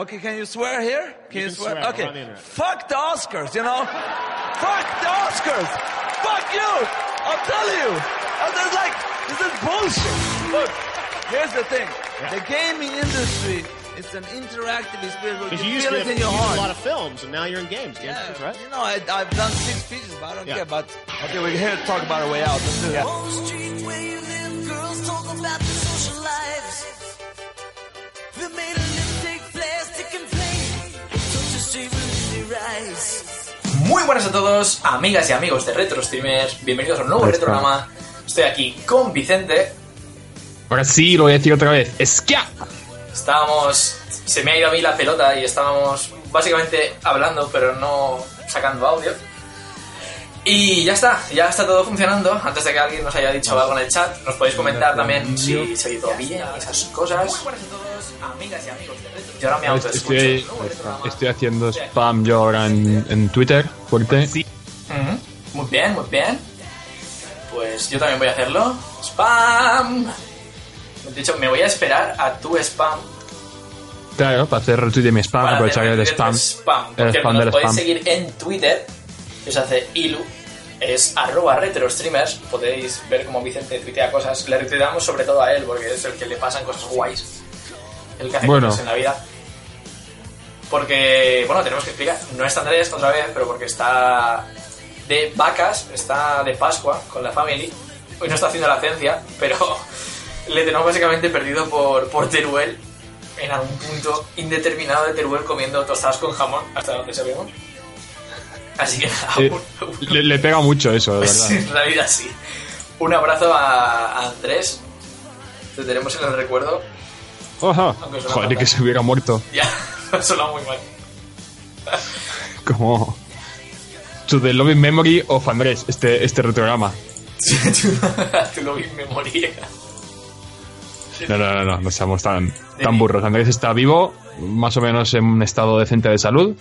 Okay, can you swear here? Can you, can swear? swear okay. Fuck the Oscars, you know? Fuck the Oscars! Fuck you! I'll tell you! And there's like, this is bullshit. Look, here's the thing. The gaming industry, it's an interactive experience where you you used feel to it in your a lot of films, and now you're in games. games Yeah, too, right? you know, I, I've done six speeches, but I don't Yeah. care. But okay, we're here to talk about our way out. Let's do it. On Muy buenas a todos, amigas y amigos de Retro Streamers. Bienvenidos a un nuevo retrograma. Estoy aquí con Vicente. Ahora sí, lo voy a decir otra vez. ¡Esquia! Estábamos. Se me ha ido a mí la pelota y estábamos básicamente hablando, pero no sacando audio. Y ya está, ya está todo funcionando. Antes de que alguien nos haya dicho algo en el chat, nos podéis comentar también si se ha ido bien y esas cosas. Yo ahora me autoescucho. Estoy, estoy haciendo spam yo ahora en, en Twitter, fuerte. Muy bien, muy bien. Pues yo también voy a hacerlo. ¡Spam! De hecho, me voy a esperar a tu spam. Claro, para hacer retweet de mi spam, para aprovechar el spam. de spam. Por El spam nos del podéis spam. seguir en Twitter, que se hace ilu. Es arroba retrostreamers. Podéis ver cómo Vicente tuitea cosas. Le retuiteamos sobre todo a él, porque es el que le pasan cosas guays. El que hace Bueno. cosas en la vida. Porque, bueno, tenemos que explicar. No está Andrés otra vez, pero porque está de vacas, está de Pascua con la family. Hoy no está haciendo la ciencia, pero le tenemos básicamente perdido por, por Teruel en algún punto indeterminado de Teruel comiendo tostadas con jamón, hasta donde sabemos. Así que nada, un- un- le, le pega mucho eso, de verdad. en realidad sí. Un abrazo a, a Andrés. Te tenemos en el recuerdo. Suena Joder, fatal. que se hubiera muerto. Ya, suena muy mal. Como. To the loving memory of Andrés, este, este retrograma. tu lo vi me moría. No, no, no, no, no seamos tan, tan burros. Andrés está vivo, más o menos en un estado decente de salud.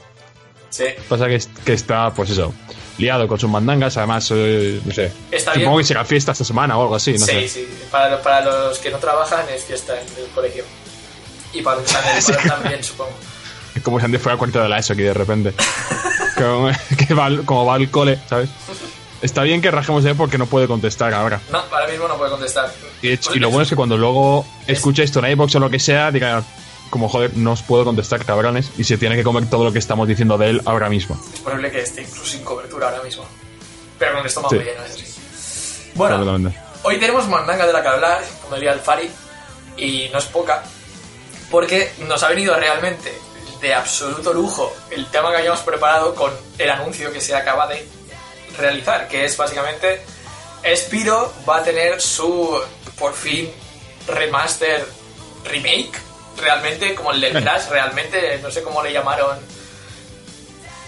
Sí. Pasa que, que está, pues eso, liado con sus mandangas. Además, eh, no sé. Está supongo bien. que será fiesta esta semana o algo así, no sí, sé. sí. Para, los- para los que no trabajan es fiesta en el colegio. Y para los que están en el Sí. colegio también, supongo. Es como si Andrés fuera cuarto de la ESO aquí de repente. como, que va, como va al cole, ¿sabes? Está bien que rajemos de él porque no puede contestar ahora. No, ahora mismo no puede contestar. Y, de hecho- y lo bueno es que cuando luego escuche esto en iVoox o lo que sea, diga, como joder, no os puedo contestar, cabrones, y se tiene que comer todo lo que estamos diciendo de él ahora mismo. Es posible que esté incluso sin cobertura ahora mismo. Pero con el estómago Sí. lleno, eso sí. Bueno, hoy tenemos mandanga de la que hablar, como diría el Fari, y no es poca, porque nos ha venido realmente de absoluto lujo el tema que habíamos preparado con el anuncio que se acaba de realizar, que es básicamente Spiro va a tener su, por fin, remaster remake, realmente, como el del Crash, realmente, no sé cómo le llamaron.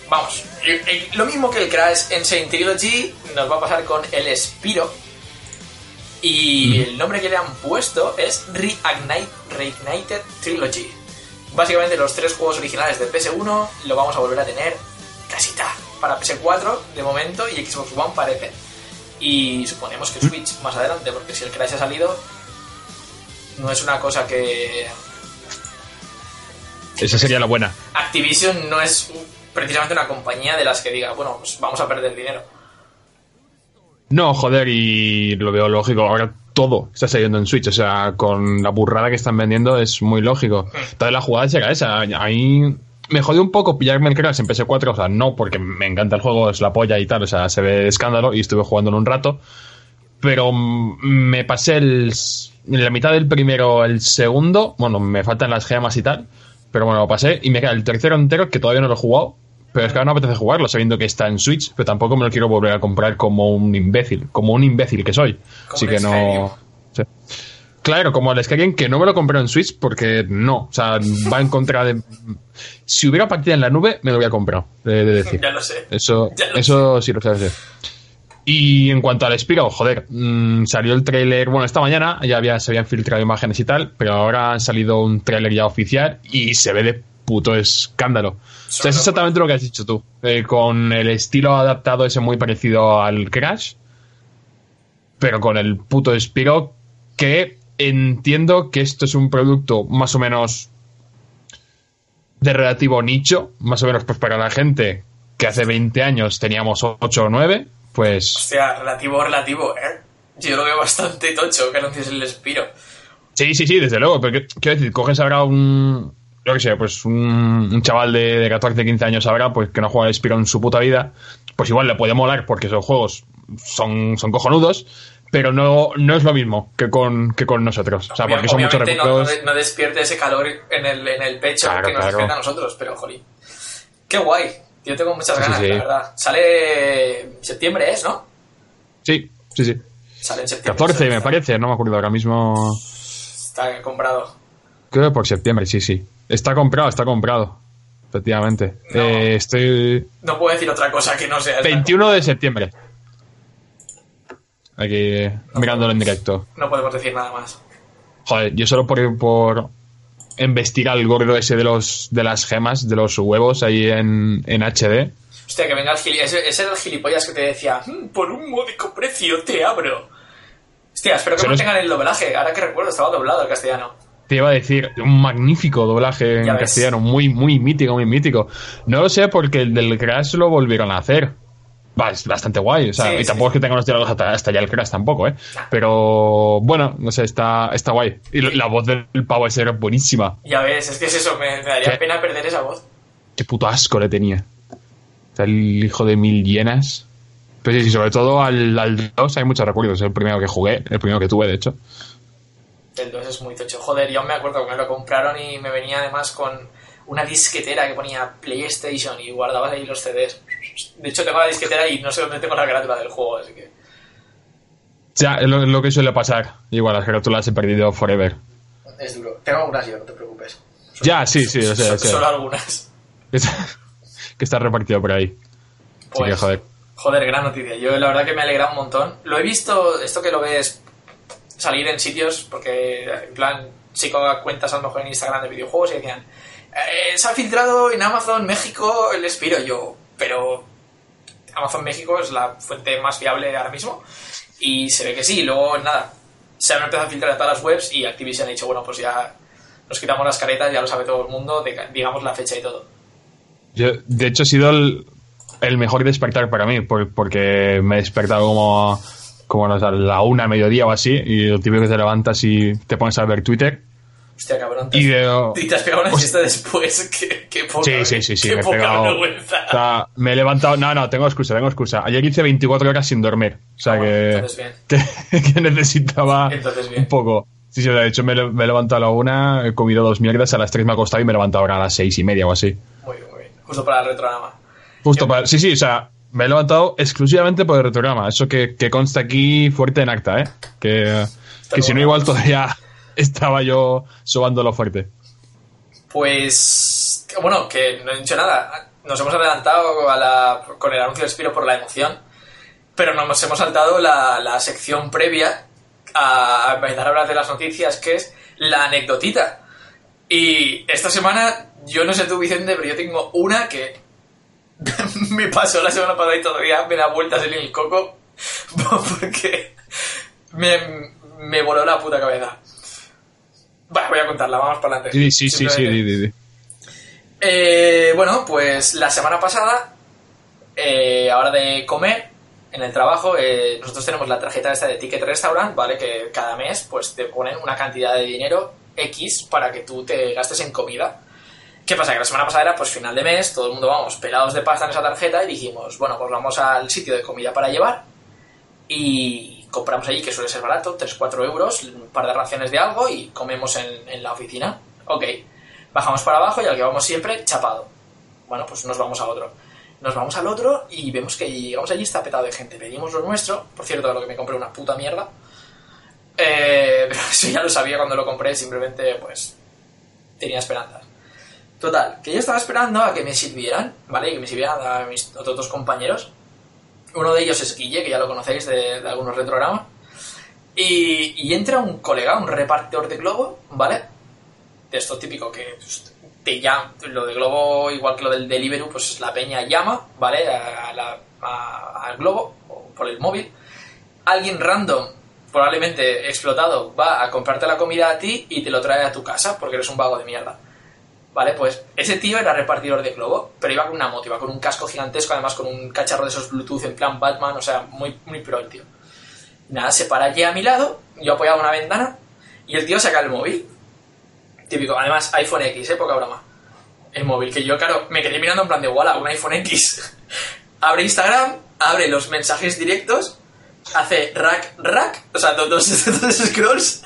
Vamos, el- el- lo mismo que el Crash en Saint Trilogy nos va a pasar con el Spiro. Y el nombre que le han puesto es Reignite, Reignited Trilogy. Básicamente los tres juegos originales de PS1 lo vamos a volver a tener casita para PS4 de momento y Xbox One parece. Y suponemos que Switch más adelante, porque si el Crash ha salido, no es una cosa que Esa sería la buena. Activision no es precisamente una compañía de las que diga, bueno, pues vamos a perder dinero. No, joder, y lo veo lógico. Ahora todo está saliendo en Switch. O sea, con la burrada que están vendiendo es muy lógico. Entonces la jugada será esa. Ahí me jodió un poco pillarme el Crash en PS4. O sea, no porque me encanta el juego, es la polla y tal. O sea, se ve escándalo y estuve jugándolo un rato. Pero me pasé el, en la mitad del primero, el segundo. Bueno, me faltan las gemas y tal. Pero bueno, lo pasé y me queda el tercero entero que todavía no lo he jugado. Pero es que ahora no apetece jugarlo sabiendo que está en Switch, pero tampoco me lo quiero volver a comprar como un imbécil, como un imbécil que soy. Así que no. Sí. Claro, como el Skyrim que no me lo compré en Switch porque no, o sea, va en contra de. Si hubiera partida en la nube, me lo hubiera comprado, he de decir. Ya lo sé. Eso, Ya lo eso sí lo sabes. Y en cuanto al Spiro, joder, mm, salió el tráiler, bueno, esta mañana ya había, se habían filtrado imágenes y tal, pero ahora ha salido un tráiler ya oficial y se ve de puto escándalo. O sea, es exactamente lo que has dicho tú, eh, con el estilo adaptado ese muy parecido al Crash, pero con el puto Spiro que entiendo que esto es un producto más o menos de relativo nicho, más o menos pues para la gente que hace 20 años teníamos 8 o 9, pues Hostia, relativo, relativo, ¿eh? Yo lo veo bastante tocho que anuncies el Spiro. sí, sí, sí, desde luego, pero quiero decir, coges ahora un, yo que sé, pues un, un chaval de, de 14, 15 años ahora, pues que no juega al Spiro en su puta vida, pues igual le puede molar porque esos juegos son, son cojonudos, pero no, no es lo mismo que con, que con nosotros. O sea, porque son muchos Obviamente no, no, recursos. no despierte ese calor en el, en el pecho Claro, que nos claro. despierta a nosotros, pero jolín. Qué guay. Yo tengo muchas ganas, sí. la verdad. Sale en septiembre, ¿es, no? Sí, sí, sí. Sale en septiembre. 14 me parece, no me acuerdo ahora mismo. Está comprado. Creo que por septiembre, sí, sí. Está comprado, está comprado. Efectivamente. No. Eh, estoy. No puedo decir otra cosa que no sea esta. 21 de septiembre. Aquí mirándolo en directo. No podemos decir nada más. Joder, yo solo por, por investigar el gordo ese de los de las gemas, de los huevos ahí en, en HD. Hostia, que venga el gilipollas. Ese, ese era el gilipollas que te decía, "Mm, por un módico precio te abro. Hostia, espero que Se los- mantengan el doblaje. Ahora que recuerdo, estaba doblado el castellano. Te iba a decir, un magnífico doblaje en ves. castellano, muy, muy mítico, muy mítico. No lo sé porque el del Crash lo volvieron a hacer. Es bastante guay, o sea, Sí, y tampoco sí. es que tenga los diálogos hasta, hasta ya el Crash tampoco, ¿eh? Pero bueno, no sé, está, está guay. Y la voz del pavo ese era buenísima. Ya ves, es que es eso, me, me daría ¿Qué? pena perder esa voz. Qué puto asco le tenía. O sea, el hijo de mil llenas. Pero sí, sí, sobre todo al, al 2 hay muchos recuerdos. El primero que jugué, el primero que tuve, de hecho. El 2 es muy tocho. Joder, yo me acuerdo que me lo compraron y me venía además con una disquetera que ponía PlayStation y guardabas ahí los CDs. De hecho, tengo la disquetera y no sé dónde tengo la carátula del juego, así que. Ya, es lo, lo que suele pasar. Igual, las carátulas he perdido forever. Es duro. Tengo algunas yo, no te preocupes. Ya, sí, sí, o sea, So- o sea, Solo algunas. que está, repartido por ahí. Pues, que, joder. Joder, gran noticia. Yo la verdad que me alegra un montón. Lo he visto, esto que lo ves salir en sitios, porque en plan, sigo cuentas a lo mejor en Instagram de videojuegos y decían, "Eh, se ha filtrado en Amazon México el Spiro. Yo, pero Amazon México es la fuente más fiable ahora mismo. Y se ve que sí. Luego, nada, se han empezado a filtrar a todas las webs y Activision ha dicho, bueno, pues ya nos quitamos las caretas, ya lo sabe todo el mundo, digamos la fecha y todo. Yo, de hecho, ha sido el, mejor despertar para mí, por- porque me he despertado como, como a la una, mediodía o así, y lo típico que te levantas y te pones a ver Twitter. Hostia, cabrón. te Y veo. Y te has pegado una siesta después. Qué, qué poca, Sí, sí, sí, sí, qué me he poca pegado. vergüenza. O sea, me he levantado. No, no, tengo excusa, tengo excusa. Ayer hice 24 horas sin dormir. O sea Ah, bueno, que, que, que necesitaba un poco. Sí, sí, de hecho me, he- me he levantado a la una, he comido dos mierdas, a las tres me he acostado y me he levantado ahora a las seis y media o así. Muy bien, muy bien. Justo para el retrograma. Justo para. Sí, sí, o sea, me he levantado exclusivamente por el retrograma. Eso que, que consta aquí fuerte en acta, ¿eh? Que, que si no, igual todavía estaba yo sobándolo fuerte. Pues. Bueno, que no he dicho nada. Nos hemos adelantado a la, con el anuncio de Spiro por la emoción. Pero nos hemos saltado la, la sección previa a empezar a hablar de las noticias, que es la anecdotita. Y esta semana, yo no sé tú, Vicente, pero yo tengo una que me pasó la semana pasada y todavía me da vueltas en el coco porque me, me voló la puta cabeza. Va, voy a contarla, vamos para adelante. Sí, sí, sí, sí, di. Eh, bueno, pues la semana pasada, eh, a hora de comer en el trabajo, eh, nosotros tenemos la tarjeta esta de Ticket Restaurant, ¿vale? Que cada mes pues te ponen una cantidad de dinero X para que tú te gastes en comida. ¿Qué pasa? Que la semana pasada era pues final de mes, todo el mundo vamos pelados de pasta en esa tarjeta y dijimos, bueno, pues vamos al sitio de comida para llevar y compramos allí, que suele ser barato, 3-4 euros, un par de raciones de algo y comemos en, en la oficina. Ok, bajamos para abajo y al que vamos siempre, chapado. Bueno, pues nos vamos a otro. Nos vamos al otro y vemos que llegamos allí está petado de gente. Pedimos lo nuestro, por cierto, lo que me compré una puta mierda. Eh, pero eso ya lo sabía cuando lo compré, simplemente pues tenía esperanzas. Total, que yo estaba esperando a que me sirvieran, ¿vale? Que me sirvieran a mis otros dos compañeros. Uno de ellos es Guille, que ya lo conocéis de, algunos retrogramas. Y, entra un colega, un repartidor de globo, ¿vale? De esto típico que pues, te llama, lo de globo, igual que lo del Deliveroo, pues la peña llama, ¿vale? Al globo, o por el móvil. Alguien random, probablemente explotado, va a comprarte la comida a ti y te lo trae a tu casa, porque eres un vago de mierda. Vale, pues ese tío era repartidor de globo, pero iba con una moto, iba con un casco gigantesco, además con un cacharro de esos Bluetooth en plan Batman, o sea, muy, muy pro el tío. Nada, se para allí a mi lado, yo apoyado en una ventana, y el tío saca el móvil. Típico, además iPhone X, ¿eh? Poca broma. El móvil, que yo, claro, me quedé mirando en plan de, wala, un iPhone X. abre Instagram, abre los mensajes directos, hace rack, rack, o sea, dos, dos, dos scrolls,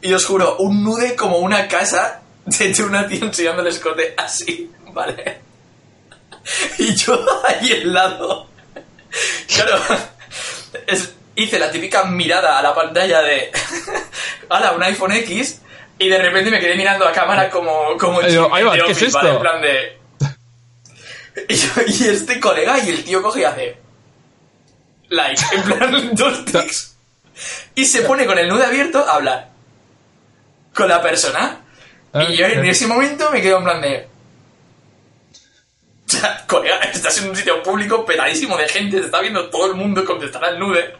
y os juro, un nude como una casa de una tía enseñando el escote así, ¿vale? Y yo ahí al lado. Claro, es- hice la típica mirada a la pantalla de. ¡Hala, un iPhone X! Y de repente me quedé mirando a cámara como. como Eh, digo, Jim ahí va, de ¿qué es Office, ¿vale? esto? En plan de. Y, yo- y este colega y el tío coge y hace. Like, en plan, dos tics. Y se pone con el nude abierto a hablar. Con la persona. Y yo en ese momento me quedo en plan de. O sea, colega, estás en un sitio público petadísimo de gente, te está viendo todo el mundo contestar al nude.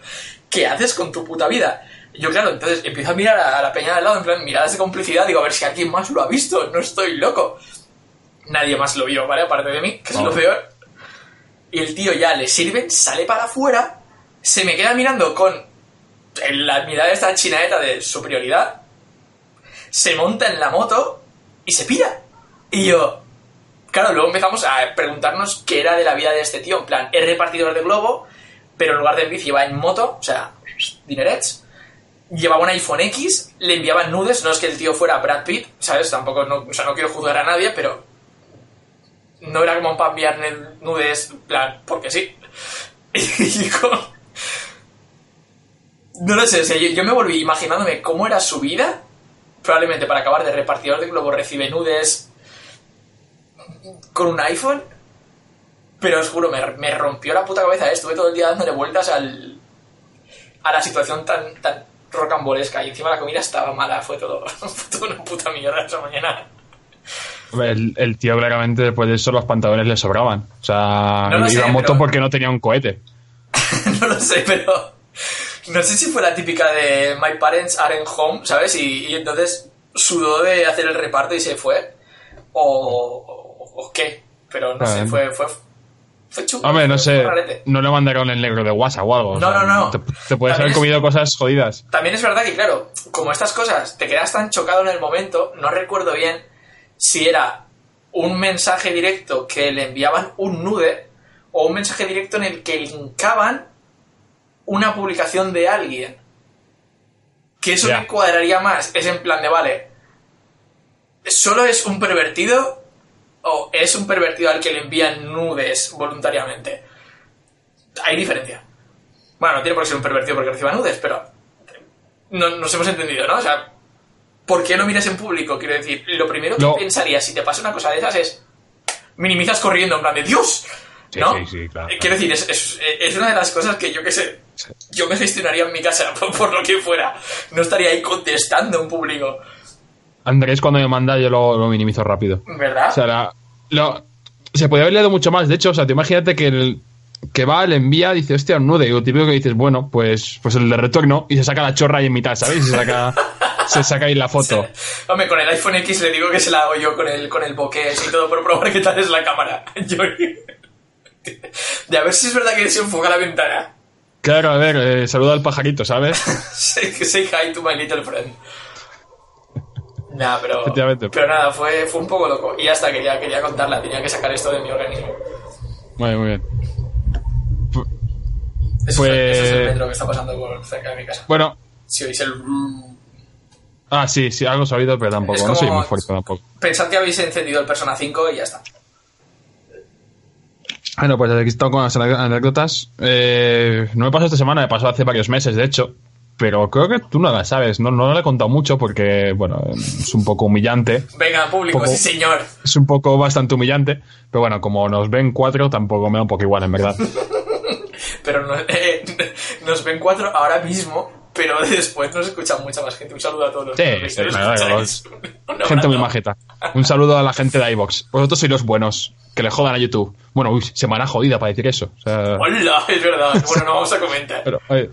¿Qué haces con tu puta vida? Yo, claro, entonces empiezo a mirar a la peña de al lado, en plan, miradas de complicidad, digo, a ver si alguien más lo ha visto, no estoy loco. Nadie más lo vio, ¿vale? Aparte de mí, que es No. lo peor. Y el tío ya le sirven, sale para afuera, se me queda mirando con la mirada de esta chinaeta de superioridad, se monta en la moto y se pira. Y yo, claro, luego empezamos a preguntarnos qué era de la vida de este tío. En plan, es repartidor de globo, pero en lugar de en bici en moto, o sea, dinerets. Llevaba un iPhone X, le enviaban nudes, no es que el tío fuera Brad Pitt, ¿sabes? Tampoco, no, o sea, no quiero juzgar a nadie, pero no era como para enviar nudes, plan, porque sí. Y como- No lo sé, o sea, yo, yo me volví imaginándome cómo era su vida. Probablemente para acabar de repartidor de globo recibe nudes con un iPhone. Pero os juro, me, me rompió la puta cabeza. ¿eh? Estuve todo el día dándole vueltas al, a la situación tan, tan rocambolesca. Y encima la comida estaba mala. Fue todo, fue todo una puta mierda esa mañana. El, el tío claramente después de eso los pantalones le sobraban. O sea, No sé, iba a moto pero- porque no tenía un cohete. no lo sé, pero no sé si fue la típica de My parents aren't home, ¿sabes? Y, y entonces sudó de hacer el reparto y se fue. O, o, o qué, pero no sé, Ah, fue, fue, fue chungo. Hombre, no sé, no le mandaron el negro de WhatsApp o algo. o No, sea, no, no. Te, te puedes haber es- comido cosas jodidas. También es verdad que, claro, como estas cosas te quedas tan chocado en el momento, no recuerdo bien si era un mensaje directo que le enviaban un nude o un mensaje directo en el que linkaban una publicación de alguien. Que eso Ya. me cuadraría más. Es en plan de, vale, ¿solo es un pervertido o es un pervertido al que le envían nudes voluntariamente? Hay diferencia. Bueno, no tiene por qué ser un pervertido porque reciba nudes, pero no, nos hemos entendido, ¿no? O sea, ¿por qué no miras en público? Quiero decir, lo primero que No. pensarías si te pasa una cosa de esas es minimizas corriendo en plan de Dios, ¿no? sí, sí, claro, Quiero decir, es, es- es una de las cosas que yo que sé, yo me gestionaría en mi casa por, por lo que fuera. No estaría ahí contestando en público, Andrés cuando me manda yo lo, lo minimizo rápido. ¿verdad? O sea, la- lo- se podría haber leído mucho más. De hecho, o sea, te imagínate que el que va, le envía, dice, hostia, un nude. Y lo típico que dices, bueno, pues, pues el de retorno y se saca la chorra ahí en mitad, ¿sabes? Y se saca, se saca ahí la foto. Hombre, con el iPhone X le digo que se la hago yo con el, con el bokeh y todo por probar qué tal es la cámara. Yo- de a ver si es verdad que se enfoca la ventana. Claro, a ver, eh, saluda al pajarito, ¿sabes? Say, say hi to my little friend. Nah, pero, pero nada, fue, fue un poco loco. Y hasta quería, quería contarla, tenía que sacar esto de mi organismo. Muy bien, muy bien. Eso, Pues- es, eso es el metro que está pasando por cerca de mi casa. Bueno, Si oís el... ah, sí, sí, algo oído, pero tampoco. No soy muy fuerte tampoco. Pensad que habéis encendido el Persona 5 y ya está. Bueno, pues aquí estamos con las anécdotas. Eh, no me pasó esta semana, me pasó hace varios meses, de hecho. Pero creo que tú no la sabes. No, no la he contado mucho porque, bueno, es un poco humillante. Venga, público, Poco- sí señor. Es un poco bastante humillante. Pero bueno, como nos ven cuatro, tampoco me da un poco igual, en verdad. Pero no- eh, nos ven cuatro ahora mismo, pero después nos escucha mucha más gente. Un saludo a todos los Sí, que sí, nos Gente muy majeta. Un saludo a la gente de iVox. Vosotros sois los buenos. Que le jodan a YouTube. Bueno, uy, semana jodida para decir eso. O sea, Hola, es verdad. Bueno, no vamos a comentar. pero, oye, Eh,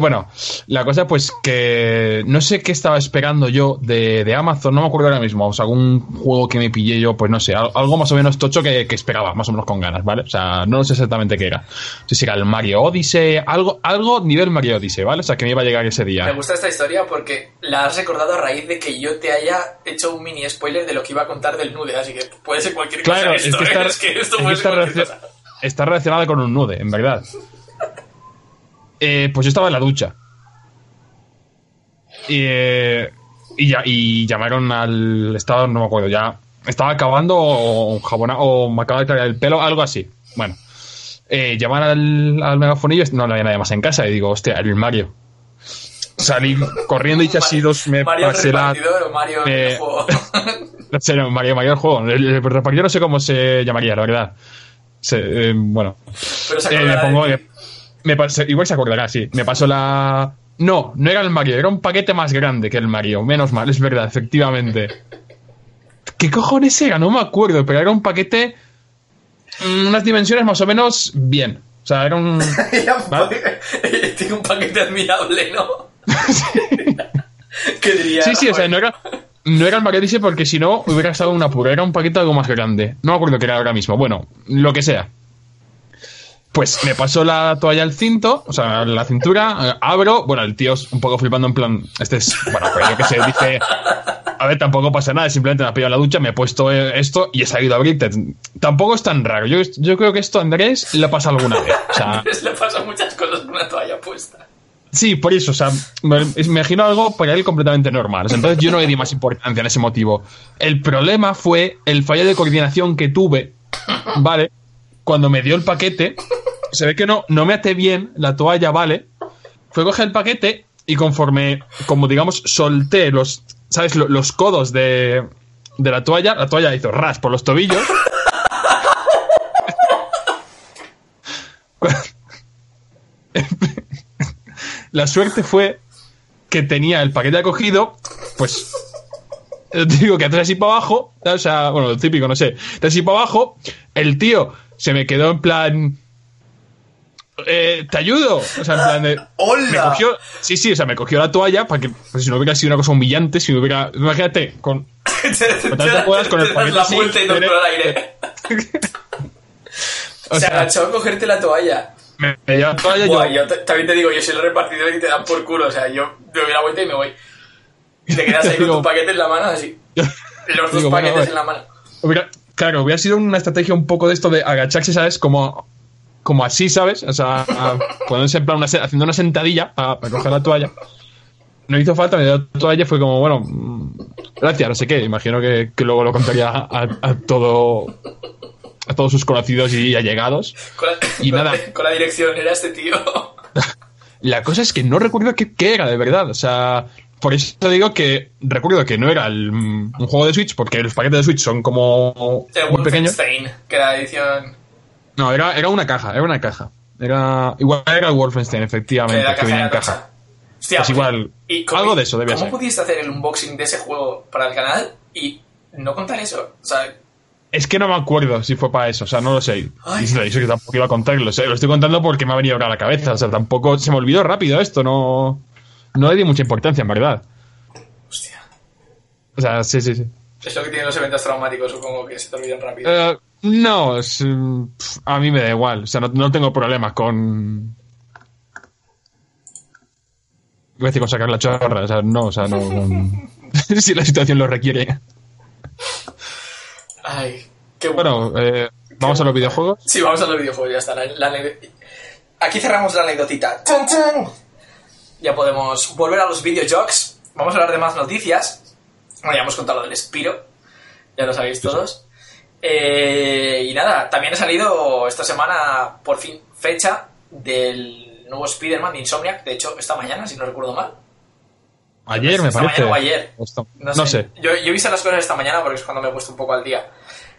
Bueno, la cosa pues que no sé qué estaba esperando yo de, de Amazon, no me acuerdo ahora mismo, o sea, algún juego que me pillé yo, pues no sé, al- algo más o menos tocho que, que esperaba, más o menos con ganas, ¿vale? O sea, no sé exactamente qué era. No sé si era el Mario Odyssey, algo, algo nivel Mario Odyssey, ¿vale? O sea, que me iba a llegar ese Me día. gusta esta historia porque la has recordado a raíz de que yo te haya hecho un mini spoiler de lo que iba a contar del nude, así que puede ser cualquier Claro, cosa es esto, que ¿eh? es que esto es puede ser cualquier relacion- cosa. está relacionada con un nude, en verdad. Eh, pues yo estaba en la ducha. Y, eh, y, ya, y llamaron al estado, no me acuerdo, ya estaba acabando o, jabona, o me acaba de caer el pelo, algo así. Bueno, eh, llaman al, al megafonillo, no había nadie más en casa y digo, hostia, el Mario. Salí corriendo y casi dos me Mario pasé la... Mario eh, juego. No sé, no, Mario, Mario el juego. El, el repartidor no sé cómo se llamaría, la verdad. Se- eh, bueno, Pero se eh, me de pongo. ti. Me- pasé- igual se acordará, sí. Me pasó la. No, no era el Mario, era un paquete más grande que el Mario. Menos mal, es verdad, efectivamente. ¿Qué cojones era? No me acuerdo, pero era un paquete. mm, unas dimensiones más o menos bien. O sea, era un. ¿Vale? Tiene un paquete admirable, ¿no? ¿Qué diría? Sí, sí, o sea, no era. No era el porque si no hubiera estado una pura. Era un paquete algo más grande. No me acuerdo qué era ahora mismo. Bueno, lo que sea. Pues me pasó la toalla al cinto, o sea, la cintura, eh, abro, bueno, el tío es un poco flipando en plan, este es, bueno, pues yo que sé, dice, a ver, tampoco pasa nada, simplemente me ha pillado la ducha, me he puesto eh, esto y he salido a abrirte. Tampoco es tan raro, yo, yo creo que esto a Andrés le pasa alguna vez. O sea, le pasan muchas cosas con una toalla puesta. Sí, por eso, o sea, me me imagino algo para él completamente normal. Entonces yo no le di más importancia en ese motivo. El problema fue el fallo de coordinación que tuve, ¿vale? Cuando me dio el paquete, se ve que no, no me até bien la toalla, ¿vale? Fue a coger el paquete y conforme, como digamos, solté los, ¿sabes? Lo- Los codos de, de la toalla, la toalla hizo ras por los tobillos. La suerte fue que tenía el paquete acogido, pues. digo que atrás y para abajo, o sea, bueno, lo típico, no sé, atrás y para abajo, el tío se me quedó en plan. Eh, ¿Te ayudo? O sea, en plan de. ¡Hola! Me cogió. Sí, sí, o sea, me cogió la toalla para que. Pues si no hubiera sido una cosa humillante, si no hubiera. Imagínate, con. te, puedas, con el paquete la así, vuelta y no al aire. O Se sea, agachó a cogerte la toalla. me, me dio la toalla y Buah, yo. yo te- también te digo, yo soy el repartidor y te dan por culo. O sea, yo me doy la vuelta y me voy. Y te quedas ahí con tu paquete en la mano, así. Los dos Digo, paquetes en la mano. Claro, hubiera sido una estrategia un poco de esto de agacharse, ¿sabes? Como, como así, ¿sabes? O sea, ponerse en plan una haciendo una sentadilla para, para coger la toalla. No hizo falta, me dio la toalla y fue como, bueno, mm, gracias, no sé qué. Imagino que, que luego lo contaría a, a todo a todos sus conocidos y allegados. Con la, Y con- nada. Con la dirección, era este tío. La cosa es que no recuerdo qué, qué era, de verdad. O sea, por eso te digo que recuerdo que no era el, mm, un juego de Switch, porque los paquetes de Switch son como El muy pequeños. Que la edición. No, era, era una caja, era una caja. Era, igual era el Wolfenstein, Que efectivamente, que, caja venía en era caja. tocha. Hostia, Pues igual, cómo- algo de eso debía ¿Cómo ser. pudiste hacer el unboxing de ese juego para el canal y no contar eso? O sea, Es que no me acuerdo si fue para eso, o sea, no lo sé. Ay. Y que tampoco iba a contarlo, o sea, lo estoy contando porque me ha venido ahora a la cabeza, o sea, tampoco se me olvidó rápido esto, no, no le di mucha importancia, en verdad. hostia. O sea, sí, sí, sí. Es lo que tienen los eventos traumáticos, supongo que se te olvidan rápido. Eh, no, es, a mí me da igual, o sea, no, no tengo problemas con... Voy a decir con sacar la chorra, o sea, no, o sea, no... si la situación lo requiere. Ay, qué bueno. Bueno, eh, vamos a los videojuegos. Sí, vamos a los videojuegos, ya está. la- la anecd- Aquí cerramos la anecdotita. ¡Chun, chun! Ya podemos volver a los videojuegos. Vamos a hablar de más noticias. Bueno, ya hemos contado lo del Spiro. Ya lo sabéis todos. Eh, y nada, también ha salido esta semana, por fin, fecha del nuevo Spider-Man de Insomniac. De hecho, esta mañana, si no recuerdo mal. Ayer, me Esta parece. mañana o ayer. No No sé. sé. Yo, yo he visto las cosas esta mañana porque es cuando me he puesto un poco al día.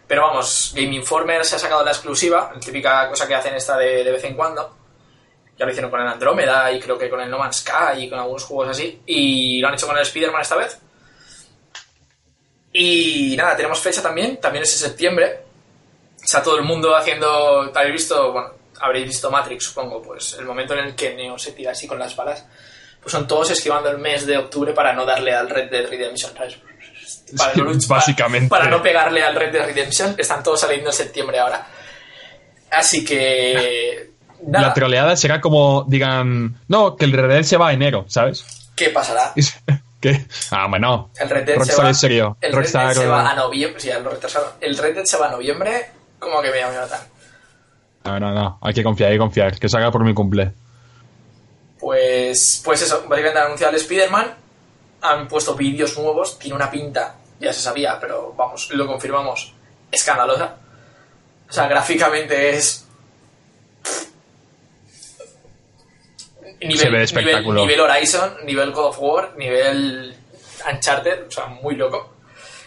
Pero vamos, Game Informer se ha sacado la exclusiva, la típica cosa que hacen esta de, de vez en cuando. Ya lo hicieron con el Andrómeda y creo que con el No Man's Sky y con algunos juegos así. Y lo han hecho con el Spider-Man esta vez. Y nada, tenemos fecha también, también es en septiembre. Está todo el mundo haciendo, habéis visto, bueno, habréis visto Matrix, supongo, pues el momento en el que Neo se tira así con las balas, pues son todos esquivando el mes de octubre para no darle al Red Dead Redemption, ¿sabes? Para no Básicamente. Para, para no pegarle al Red Dead Redemption, están todos saliendo en septiembre ahora. Así que... Nada, La troleada será como digan, no, que el Red Dead se va a enero, ¿sabes? ¿qué pasará? ¿Qué? Ah, bueno. El Red Dead se va, serio. El Red Dead se va a noviembre. Sí, ya lo retrasaron. El Red Dead se va a noviembre. Como que me llama Jonathan. No, no, no. Hay que confiar, hay que confiar. Que salga por mi cumple. Pues, pues eso, básicamente han anunciado el Spider-Man. Han puesto vídeos nuevos. Tiene una pinta, ya se sabía, pero vamos, lo confirmamos. Escandalosa. O sea, gráficamente es. Nivel, Se ve. Nivel, nivel Horizon, nivel God of War, nivel Uncharted, o sea, muy loco.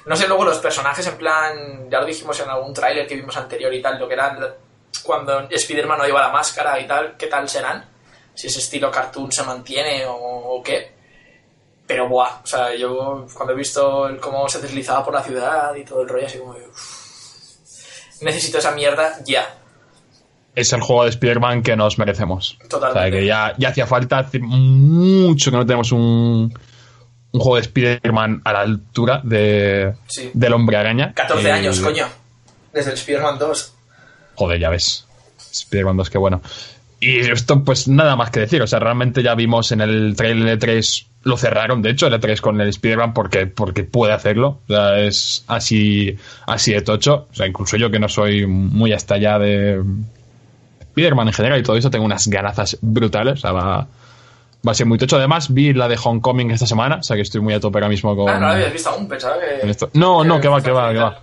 No sé luego los personajes, en plan, ya lo dijimos en algún tráiler que vimos anterior y tal, lo que eran cuando Spider-Man no lleva la máscara y tal, qué tal serán. Si ese estilo cartoon se mantiene o, o qué. Pero buah, o sea, yo cuando he visto el cómo se deslizaba por la ciudad y todo el rollo, así como. de, "Uf, necesito esa mierda ya. Es el juego de Spider-Man que nos merecemos. Totalmente. O sea, que ya, ya hacía falta, hace mucho que no tenemos un, un juego de Spider-Man a la altura de, Sí. del hombre araña. 14 Y- años, coño. Desde el Spider-Man 2. Joder, ya ves. Spider-Man 2, qué bueno. Y esto, pues nada más que decir. O sea, realmente ya vimos en el trailer de 3 lo cerraron, de hecho, el E3 con el Spider-Man porque, porque puede hacerlo. O sea, es así, así de tocho. O sea, incluso yo que no soy muy hasta allá de Spider-Man en general y todo eso, tengo unas ganazas brutales. O sea, va, va a ser muy tocho. Además, vi la de Homecoming esta semana. O sea, que estoy muy a tope ahora mismo con, Ah, no habías visto aún, pensaba que. con esto. No, no, que va, que va, que va.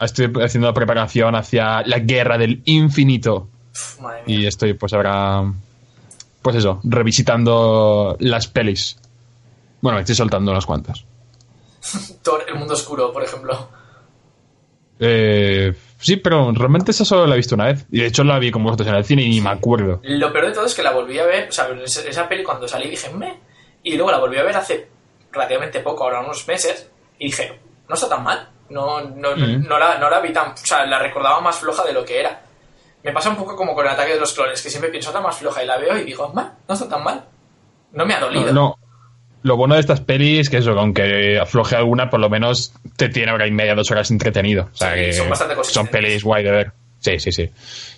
Estoy haciendo la preparación hacia la guerra del infinito. Uf, Madre mía. Y estoy pues ahora, pues eso, revisitando las pelis. Bueno, estoy soltando unas cuantas. Thor, el mundo oscuro, por ejemplo. Eh, sí, pero realmente esa solo la he visto una vez. Y de hecho la vi con vosotros en el cine y ni me acuerdo. Lo peor de todo es que la volví a ver, o sea, esa peli cuando salí dije, me. Y luego la volví a ver hace relativamente poco, ahora unos meses, y dije, no está tan mal. No, no, Mm. no, la, no la vi tan. O sea, la recordaba más floja de lo que era. Me pasa un poco como con el ataque de los clones, que siempre pienso está más floja y la veo y digo, "Ma, no está tan mal. No me ha dolido. No, lo bueno de estas pelis que eso, que aunque afloje alguna, por lo menos te tiene hora y media, dos horas entretenido. O sea Sí, que son bastante son consistentes. pelis guay de ver. Sí, sí, sí.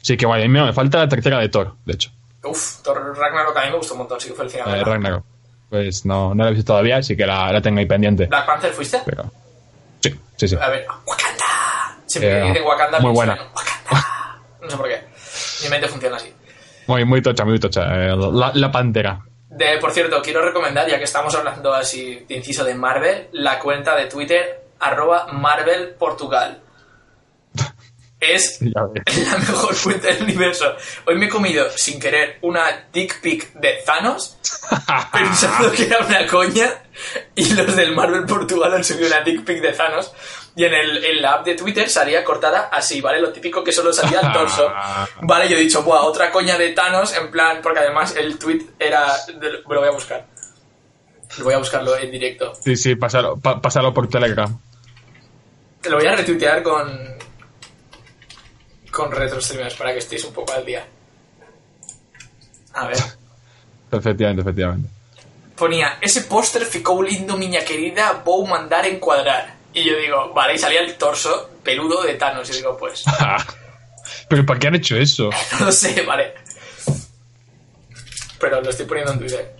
Sí, que guay. A mí me falta la tercera de Thor, de hecho. Uf, Thor Ragnarok a mí me gustó un montón, sí que fue el. La de Ragnarok. Pues no, no la he visto todavía, así que la, la tengo ahí pendiente. ¿Black Panther fuiste? Pero. Sí, sí, sí. A ver, Wakanda. Siempre Eh, que dicen Wakanda, muy buena. en Wakanda. No sé por qué. Mi mente funciona así. Muy, muy tocha, muy tocha. Eh, la, la pantera. De, por cierto, quiero recomendar, ya que estamos hablando así de inciso de Marvel, la cuenta de Twitter arroba Marvel Portugal. Es la mejor cuenta del universo. Hoy me he comido, sin querer, una dick pic de Thanos, pensando que era una coña, y los del Marvel Portugal han subido una dick pic de Thanos, y en, el, en la app de Twitter salía cortada así, ¿vale? Lo típico que solo salía el torso. Vale, yo he dicho, buah, otra coña de Thanos, en plan, porque además el tweet era... de- lo voy a buscar. Voy a buscarlo en directo. Sí, sí, pásalo, pa- pásalo por Telegram. Te lo voy a retuitear con... Con retro streamers para que estéis un poco al día. A ver. Efectivamente, efectivamente. ponía, ese póster ficou lindo, miña querida, vou mandar encuadrar. Y yo digo, vale, y salía el torso peludo de Thanos. Y digo, pues, Pero ¿para qué han hecho eso? no lo sé, vale. Pero lo estoy poniendo en Twitter.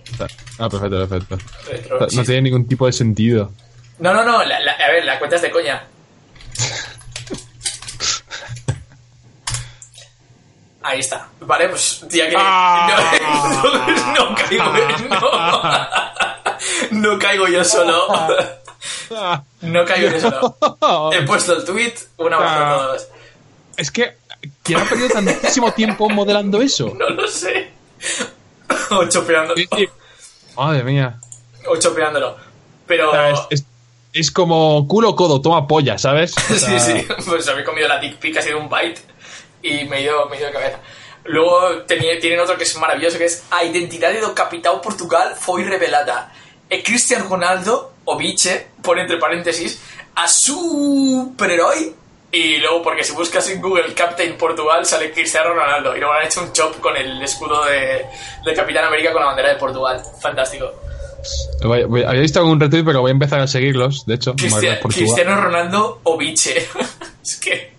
Ah, perfecto, perfecto. Retro, No sí. tiene ningún tipo de sentido. No, no, no, la- la- a ver, la cuenta es de coña. Ahí está. Vale, pues ya que... Ah. No, no caigo, no. No caigo yo solo. No caigo yo solo. He puesto el tweet. Un abrazo a todos. Es que, ¿quién ha perdido tantísimo tiempo modelando eso? No lo sé. O sí. Madre mía. O chopeándolo. Pero... Es, es- es como culo codo, toma polla, ¿sabes? O sea, Sí, sí. Pues había comido la dick pic, ha sido un bite y me dio, me dio de cabeza. Luego tenía- tienen otro que es maravilloso, que es a identidade do capital Portugal foi revelada. E Cristiano Ronaldo, o biche, pone entre paréntesis, a superherói Y luego, porque si buscas en Google Captain Portugal, sale Cristiano Ronaldo. Y luego han hecho un chop con el escudo de, de Capitán América con la bandera de Portugal. Fantástico. Voy- voy- Había visto algún retweet, pero voy a empezar a seguirlos, de hecho. Cristian-. Cristiano Ronaldo o Biche. es que.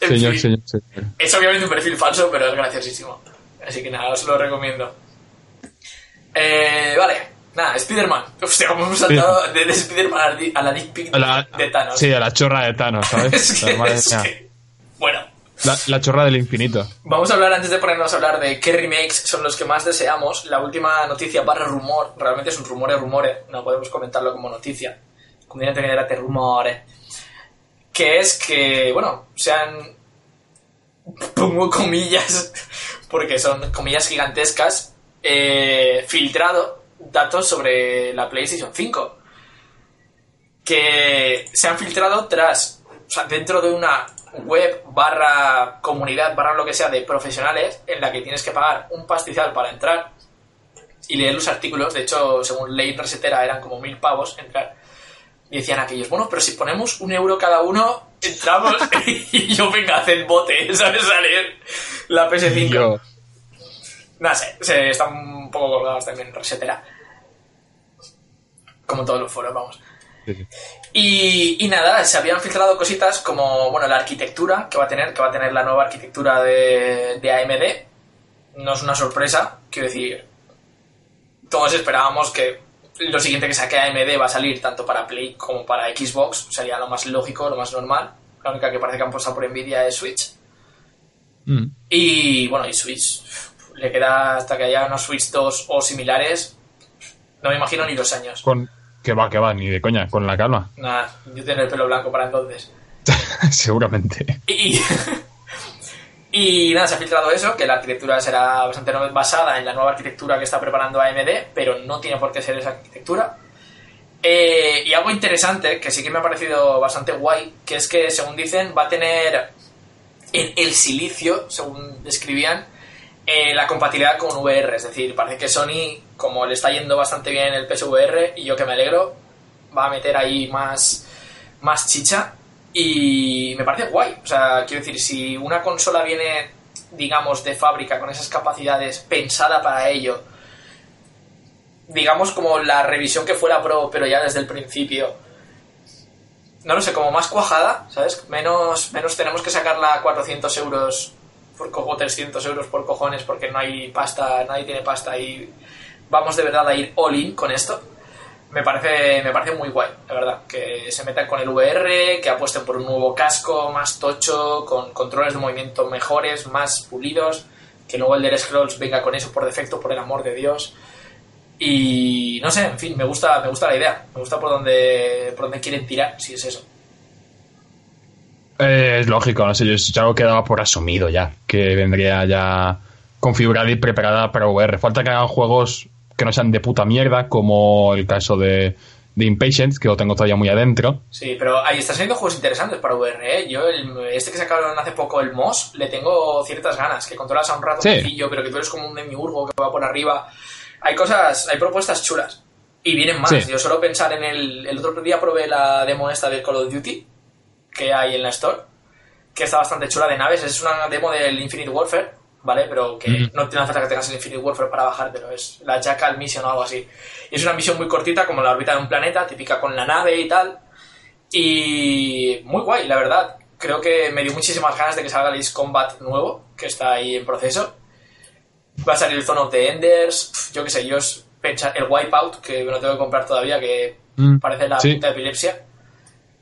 En Señor, fin. señor, señor. Es obviamente un perfil falso, pero es graciosísimo. Así que nada, os lo recomiendo. Eh, vale, nada, Spider-Man. Hostia, como hemos saltado de, de Spider-Man a la di- a la dick pic A la- de Thanos. Sí, a la chorra de Thanos, ¿sabes? es que, es Bueno, La, la chorra del infinito. vamos a hablar, antes de ponernos a hablar de qué remakes son los que más deseamos, la última noticia barra rumor, realmente es un rumore rumore, no podemos comentarlo como noticia, dirían tener de rumore, que es que, bueno, se han, pongo comillas, porque son comillas gigantescas, eh, filtrado datos sobre la PlayStation 5 que se han filtrado tras, o sea, dentro de una web barra comunidad barra lo que sea de profesionales en la que tienes que pagar un pastizal para entrar y leer los artículos. De hecho, según ley resetera eran como mil pavos entrar. Y decían aquellos, bueno, pero si ponemos un euro cada uno, entramos y yo venga, haced bote, ¿sabes? A leer la PS5. Yo, No sé, se están un poco colgados también en resetera. Como todos los foros, vamos. sí, sí. Y, y nada, se habían filtrado cositas como, bueno, la arquitectura que va a tener, que va a tener la nueva arquitectura de, de AMD. No es una sorpresa, quiero decir, todos esperábamos que lo siguiente que saque AMD va a salir tanto para Play como para Xbox, sería lo más lógico, lo más normal. La única que parece que han puesto por Nvidia es Switch. Mm. Y bueno, y Switch, le queda hasta que haya unos Switch 2 o similares, no me imagino ni dos años. Con, que va, que va, ni de coña, con la calma. Nada, yo tengo el pelo blanco para entonces. Seguramente. Y, y nada, se ha filtrado eso, que la arquitectura será bastante basada en la nueva arquitectura que está preparando AMD, pero no tiene por qué ser esa arquitectura. Eh, y algo interesante, que sí que me ha parecido bastante guay, que es que, según dicen, va a tener en el silicio, según describían, eh, la compatibilidad con VR. Es decir, parece que Sony, como le está yendo bastante bien el PSVR, y yo que me alegro, va a meter ahí más, más chicha. Y me parece guay. O sea, quiero decir, si una consola viene, digamos, de fábrica con esas capacidades pensada para ello, digamos como la revisión que fue la Pro, pero ya desde el principio, no lo sé, como más cuajada, ¿sabes? Menos, menos tenemos que sacarla a 400 euros por cojo 300 euros por cojones porque no hay pasta, nadie tiene pasta y vamos de verdad a ir all in con esto. Me parece, me parece muy guay, la verdad, que se metan con el VR, que apuesten por un nuevo casco más tocho, con controles de movimiento mejores, más pulidos, que luego el de Scrolls venga con eso por defecto, por el amor de Dios. Y no sé, en fin, me gusta, me gusta la idea, me gusta por donde, por donde quieren tirar, si es eso. Eh, es lógico, no sé, yo ya lo quedaba por asumido ya, que vendría ya configurada y preparada para VR. Falta que hagan juegos que no sean de puta mierda, como el caso de, de Impatient, que lo tengo todavía muy adentro. Sí, pero ahí están saliendo juegos interesantes para VR, ¿eh? Yo, el- este que sacaron hace poco, el MOS, le tengo ciertas ganas, que controlas a un rato Sí. sencillo, pero que tú eres como un demiurgo que va por arriba. Hay cosas, hay propuestas chulas. Y vienen más. Sí. Yo solo pensar en el... El otro día probé la demo esta de Call of Duty, que hay en la Store, que está bastante chula de naves. Es una demo del Infinite Warfare, ¿vale? Pero que Ujú. no tiene falta que tengas el Infinite Warfare para bajártelo. Es la Jackal Mission o algo así. Y es una misión muy cortita, como la órbita de un planeta, típica con la nave y tal. Y muy guay, la verdad. Creo que me dio muchísimas ganas de que salga el Ace Combat nuevo, que está ahí en proceso. Va a salir el Zone of the Enders. Yo qué sé, yo es pensar el Wipeout, que me lo tengo que comprar todavía, que Mm, parece la sí. puta epilepsia.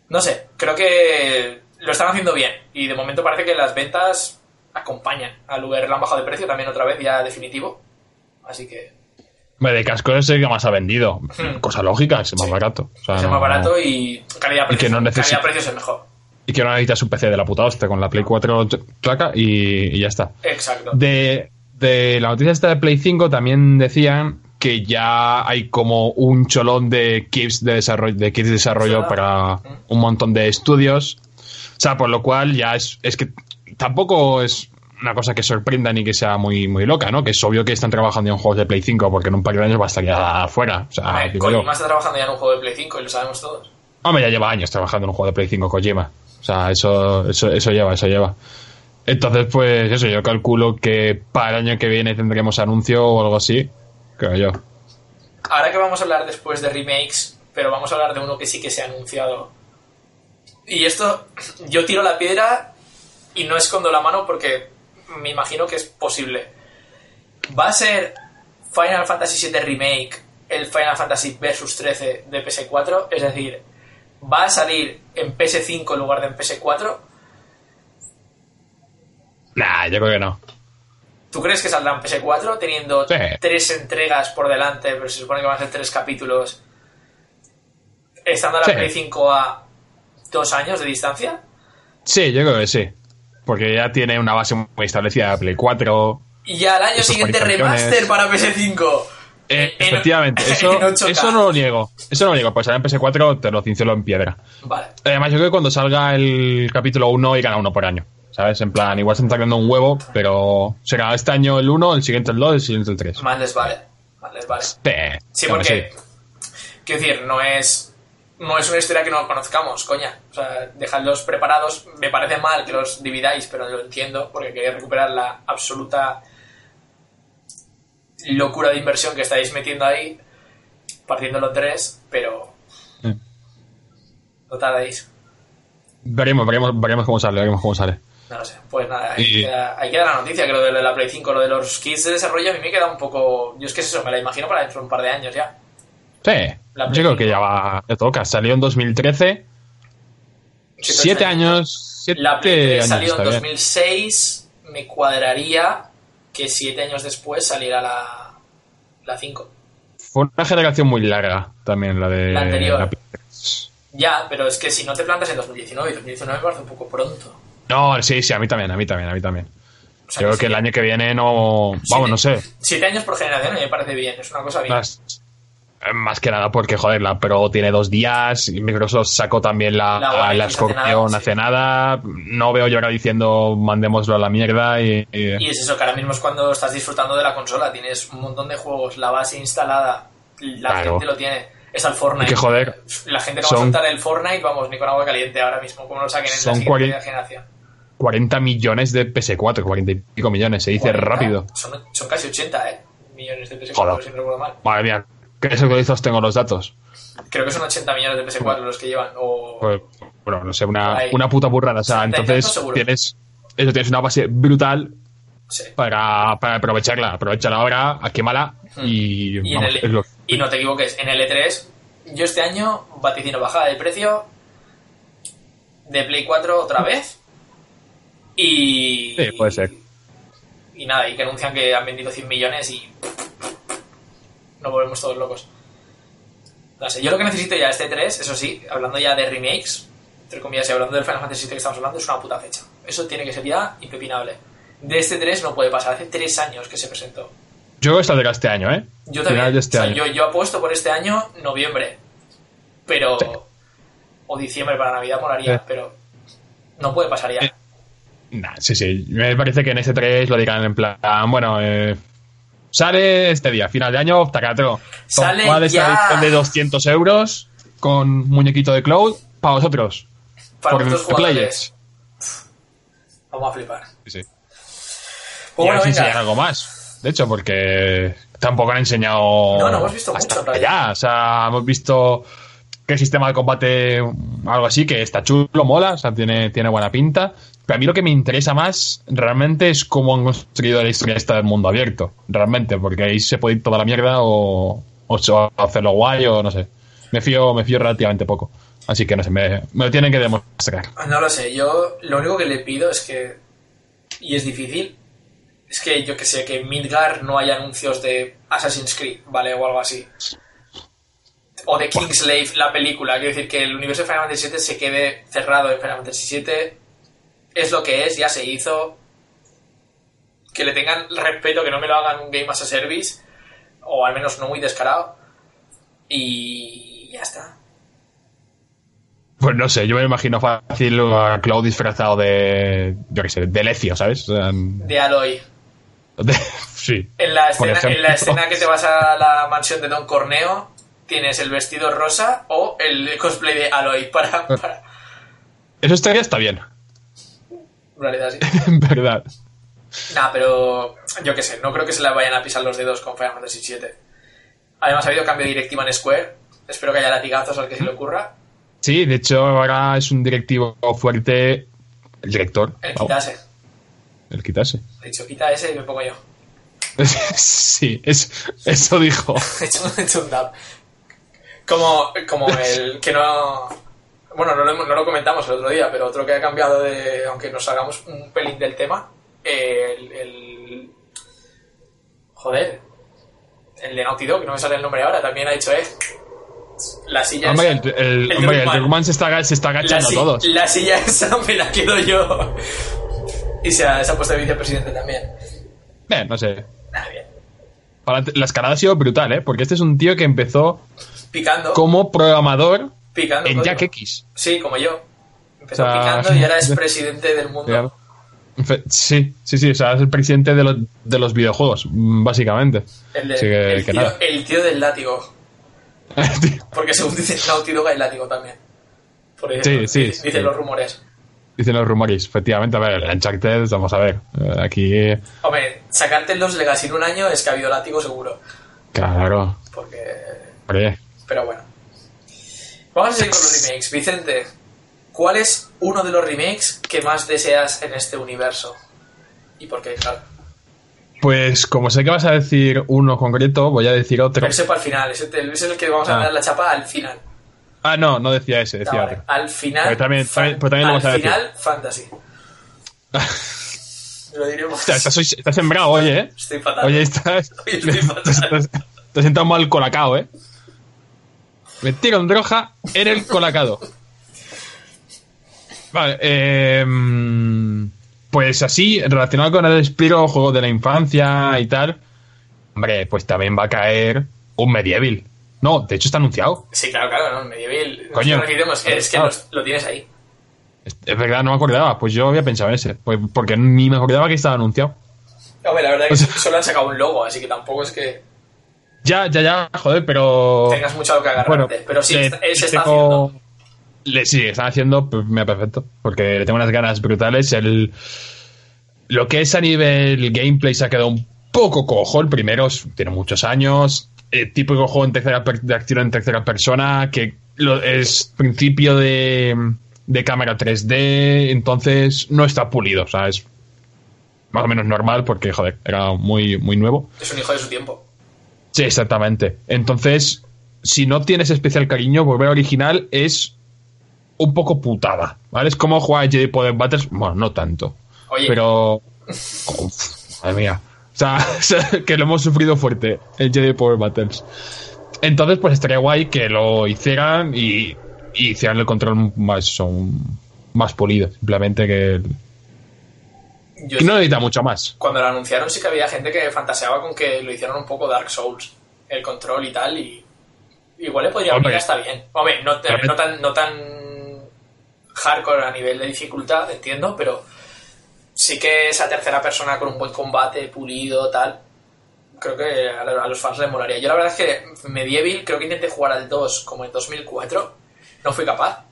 No sé, creo que lo están haciendo bien. Y de momento parece que las ventas acompañan al VR. Lo han bajado de precio también otra vez, ya definitivo. Así que Hombre, de casco es el que más ha vendido. Hmm. Cosa lógica, es más barato. O sea, es no- más barato y calidad-precio no necesita- calidad-precio es mejor. Y que no necesitas un PC de la puta hostia, con la Play 4 placa y, y ya está. Exacto. De, de la noticia esta de Play 5 también decían que ya hay como un cholón de kits de desarrollo, de kits de desarrollo Claro. para un montón de estudios. O sea, por lo cual ya es, es que tampoco es una cosa que sorprenda ni que sea muy, muy loca, ¿no? Que es obvio que están trabajando en juegos de Play 5 porque en un par de años va a estar ya afuera. O sea, yo. Kojima está trabajando ya en un juego de Play 5 y lo sabemos todos. Hombre, ya lleva años trabajando en un juego de Play 5 Kojima. O sea, eso, eso, eso lleva, eso lleva. Entonces, pues eso, yo calculo que para el año que viene tendremos anuncio o algo así, Ahora que vamos a hablar después de remakes, pero vamos a hablar de uno que sí que se ha anunciado. Y esto, yo tiro la piedra y no escondo la mano porque me imagino que es posible. Va a ser Final Fantasy VII Remake el Final Fantasy Versus 13 de PS4, es decir, va a salir en PS5 en lugar de en PS4. Nah, yo creo que no. ¿Tú crees que saldrá en PS4 teniendo Sí. tres entregas por delante, pero se supone que van a ser tres capítulos, estando la Sí. Play 5 a dos años de distancia? Sí, yo creo que sí. Porque ya tiene una base muy establecida de Play 4. Y ya al año siguiente 40 millones. remaster para PS5. Eh, En- efectivamente, en eso, 8K. eso no lo niego. Eso no lo niego, pues ahora en PS4 te lo cincelo en piedra. Vale. Además, yo creo que cuando salga el capítulo 1 irán a uno por año. ¿Sabes? En plan, igual se están sacando un huevo, pero será este año el 1, el siguiente el 2, el siguiente el 3. Más les vale. Más les vale. Sí, Sí, porque. sí. Quiero decir, no es. No es una historia que no conozcamos, coña. O sea, dejadlos preparados. Me parece mal que los dividáis, pero lo entiendo, porque queréis recuperar la absoluta locura de inversión que estáis metiendo ahí, partiéndolo en tres, pero. Mm. No tardéis. Veremos, veremos, veremos cómo sale, veremos cómo sale. No lo sé. Pues nada, ahí, Y- queda, ahí queda la noticia, que lo de la Play 5, lo de los kits de desarrollo, a mí me queda un poco. Yo es que es eso, me la imagino para dentro de un par de años ya. Sí, yo creo que 5. ya va, ya toca. Salió en 2013, siete años, siete La Play 3 años salió en está bien. 2006, me cuadraría que siete años después saliera la, la 5. Fue una generación muy larga también la de La anterior. la Play 3. Ya, pero es que si no te plantas en 2019, y 2019 me parece un poco pronto. No, sí, sí, a mí también, a mí también, a mí también. O sea, Yo creo que el año que viene no... Vamos, no sé. Siete años por generación a mí me parece bien, es una cosa bien. Más, más que nada porque, joder, la Pro tiene dos días y Microsoft sacó también la, La la hace Scorpion nada, sí. hace nada. No veo yo ahora diciendo mandémoslo a la mierda y... y- Y es eso, que ahora mismo es cuando estás disfrutando de la consola. Tienes un montón de juegos, la base instalada, la Claro. gente lo tiene. Es al Fortnite. Que, joder, La gente que va a soltar el Fortnite, vamos, ni con agua caliente ahora mismo, como lo saquen en Son la siguiente 40 generación. 40 millones de PS4, 40 y pico millones, se dice 40. rápido. Son, son casi 80, ¿eh? Millones de PS4, Joder. si no recuerdo mal. Madre mía, ¿qué actualizados tengo los datos? Creo que son 80 millones de PS4 los que llevan. O... Pues, bueno, no sé, una, una puta burrada. O sea, 60 y entonces tienes, eso, tienes una base brutal Sí. para, para aprovecharla. Aprovechala ahora, a quémala y, Hmm. Y, vamos, el- lo- y no te equivoques, en el E3, yo este año vaticino bajada de precio de Play 4 otra vez. Y. Sí, puede ser. Y nada, y que anuncian que han vendido 100 millones y. Nos volvemos todos locos. No sé, yo lo que necesito ya este 3, eso sí, hablando ya de remakes, entre comillas, y hablando del Final Fantasy VII que estamos hablando, es una puta fecha. Eso tiene que ser ya impepinable. De este 3 no puede pasar, hace 3 años que se presentó. Yo creo que saldrá este año, ¿eh? Yo también. de este O sea, año. Yo, yo apuesto por este año, noviembre. Pero. Sí. O diciembre para Navidad molaría, Sí. pero. No puede pasar ya. Nah, sí, sí. Me parece que en ese 3 lo digan en plan, bueno, eh, sale este día, final de año, tacato. Sale ya. de 200 euros con muñequito de Cloud para vosotros. para por jugadores. players. Vamos a flipar. Sí, sí. Pues y bueno, a ver si enseñan algo más. De hecho, porque tampoco han enseñado. No, no hemos visto hasta mucho. Ya, o sea, hemos visto que el sistema de combate, algo así, que está chulo, mola, o sea, tiene, tiene buena pinta. Pero a mí lo que me interesa más realmente es cómo han construido la historia esta del mundo abierto. Realmente, porque ahí se puede ir toda la mierda o, o o hacerlo guay o no sé. Me fío, me fío relativamente poco. Así que no sé, me, me lo tienen que demostrar. No lo sé, yo lo único que le pido es que. Y es difícil. Es que yo que sé, que en Midgar no haya anuncios de Assassin's Creed, ¿vale? O algo así. O de Kingslave, la película. Quiero decir que el universo de Final Fantasy se quede cerrado en Final Fantasy VII. Es lo que es, ya se hizo. Que le tengan respeto, que no me lo hagan un Game as a Service. O al menos no muy descarado. Y ya está. Pues no sé, yo me imagino fácil a Cloud disfrazado de. Yo qué sé, de Lecio, ¿sabes? O sea, De Aloy. de- sí. En la, escena, en la escena que te vas a la mansión de Don Corneo, tienes el vestido rosa o el cosplay de Aloy para... para... Eso estaría está bien. En realidad sí. En verdad. Nah, pero yo qué sé, no creo que se la vayan a pisar los dedos con Final Fantasy VII. Además ha habido cambio de directiva en Square. Espero que haya latigazos al que se le ocurra. Sí, de hecho ahora es un directivo fuerte el director. El Vamos, quitase. el quitase. He dicho, quita ese y me pongo yo. sí, es, eso dijo. He hecho, he hecho un dab. Como, como el que no... Bueno, no lo, no lo comentamos el otro día, pero otro que ha cambiado de... Aunque nos hagamos un pelín del tema, el... el joder. El de Naughty Dog, que no me sale el nombre ahora, también ha dicho, eh... La silla Hombre, esa- el, el, el hombre, el se está, se está la, agachando si- todos. la silla esa me la quedo yo. Y se ha, se ha puesto de vicepresidente también. Eh, no sé. Nada, bien. Para- la escalada ha sido brutal, ¿eh? Porque este es un tío que empezó Picando. como programador picando en código. Jack X. Sí, como yo. Empezó O sea, picando y ahora es presidente del mundo. Claro. Sí, sí, sí, o sea, es el presidente de los, de los videojuegos, básicamente. El, de- Así que- el que tío, nada. el tío del látigo. Porque según dice Naughty Dog hay látigo también. Por ahí- Sí, sí, Dicen sí. los rumores. Dicen los rumores, efectivamente. A ver, el Uncharted, vamos a ver. eh, Aquí, Hombre, sacarte los Legacy en un año es que ha habido látigo seguro. claro. Porque... Hombre, Pero bueno. Vamos a seguir con los remakes. Vicente, ¿cuál es uno de los remakes que más deseas en este universo? ¿Y por qué? Claro. Pues como sé que vas a decir uno concreto, voy a decir otro. Pero ese para el final. Ese, ese es el que vamos a Ah. dar la chapa al final. Ah, no, no decía ese, decía vale. otro. Al final. Pero también- fan- también- pero también lo al a decir. final, fantasy. Lo. Hostia, estás, estás sembrado hoy, ¿eh? Estoy fatal. Oye, estás... Estoy fatal. Te te has sentado mal colacao, ¿eh? Me tiro en droga en el colacado. Vale, eh, pues así, relacionado con el Spiro, juego de la infancia y tal, hombre, pues también va a caer un Medieval. No, de hecho está anunciado. Sí, claro, claro, no, Medieval. Coño. Nos que es que los- lo tienes ahí. Es verdad, no me acordaba. Pues yo había pensado en ese. Pues porque ni me acordaba que estaba anunciado. Hombre, la verdad es O que sea- solo han sacado un logo, así que tampoco es que Ya, ya, ya, joder, pero. tengas mucho que agarrarte. Bueno, pero sí, le- se está tengo- haciendo. Le, sí, están haciendo, pues mira, perfecto. Porque le tengo unas ganas brutales. El, lo que es a nivel gameplay se ha quedado un poco cojo. El primero es- tiene muchos años. El típico juego en tercera de acción en tercera persona. Que lo- es principio de, de cámara 3D. Entonces no está pulido. O sea, es más o menos normal porque, joder, era muy, muy nuevo. Es un hijo de su tiempo. Sí, exactamente. Entonces, si no tienes especial cariño, volver original es un poco putada, ¿vale? Es como jugar a Jedi Power Battles, bueno, no tanto. Oye. Pero... Uf, madre mía. O sea, que lo hemos sufrido fuerte, el Jedi Power Battles. Entonces, pues estaría guay que lo hicieran y, y hicieran el control más, son, más polido. Simplemente que, Yo no necesita mucho más. Cuando lo anunciaron sí que había gente que fantaseaba con que lo hicieron un poco Dark Souls, el control y tal, y igual le podría venir hasta bien. Hombre, no, te- Hombre. no tan, no tan hardcore a nivel de dificultad, entiendo, pero sí que esa tercera persona con un buen combate, pulido, tal, creo que a, a los fans les molaría. Yo la verdad es que Medieval creo que intenté jugar al 2 como en 2004, no fui capaz,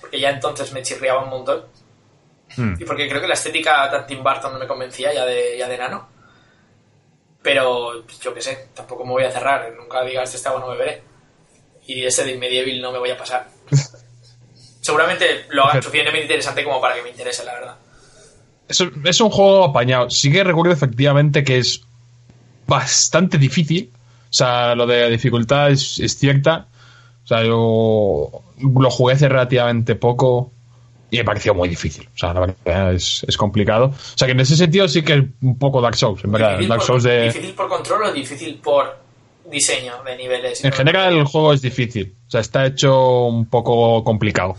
porque ya entonces me chirriaba un montón. Hmm. Y porque creo que la estética tan Tim Burton no me convencía ya de, ya de nano. Pero pues, yo qué sé, tampoco me voy a cerrar. Nunca digas este está bueno, me veré. Y ese de Medieval no me voy a pasar. Seguramente lo hagan suficientemente interesante como para que me interese, la verdad. Es, es un juego apañado. Sí que recuerdo efectivamente que es bastante difícil. O sea, lo de dificultad es, es cierta. O sea, yo lo jugué hace relativamente poco y me pareció muy difícil. O sea, la verdad es, es complicado. O sea, que en ese sentido sí que es un poco Dark Souls, en verdad. ¿Difícil Dark por, Souls de... ¿Difícil por control o difícil por diseño de niveles? En general el juego es difícil. O sea, está hecho un poco complicado.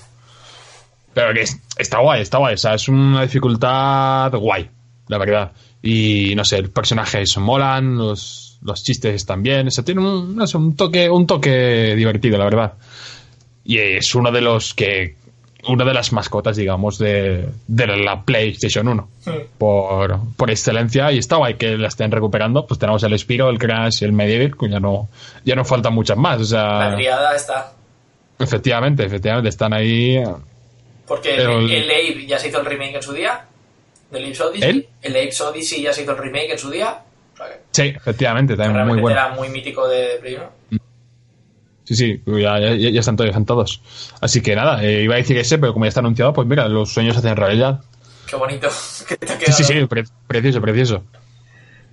Pero que es- está guay, está guay. O sea, es una dificultad guay, la verdad. Y no sé, los personajes molan, los, los chistes están bien. O sea, tiene un, no sé, un toque, un toque divertido, la verdad. Y es uno de los que una de las mascotas, digamos, de, de la PlayStation 1. Por, por excelencia. Y está guay que la estén recuperando. Pues tenemos el Spiro, el Crash, el Medieval, que ya no, ya no faltan muchas más. O La sea, triada está. efectivamente, efectivamente, están ahí. Porque el, el- el Ape ya se hizo el remake en su día. Del Apes Odyssey. ¿El? El Apes Odyssey ya se hizo el remake en su día. O sea que Sí, efectivamente, también muy bueno. era muy mítico de Play 1. Sí, sí, ya, ya, ya están todos, ya están todos. Así que nada, eh, iba a decir ese, pero como ya está anunciado, pues mira, los sueños se hacen realidad. Qué bonito que te ha Sí, quedado. sí, sí, pre- precioso, precioso.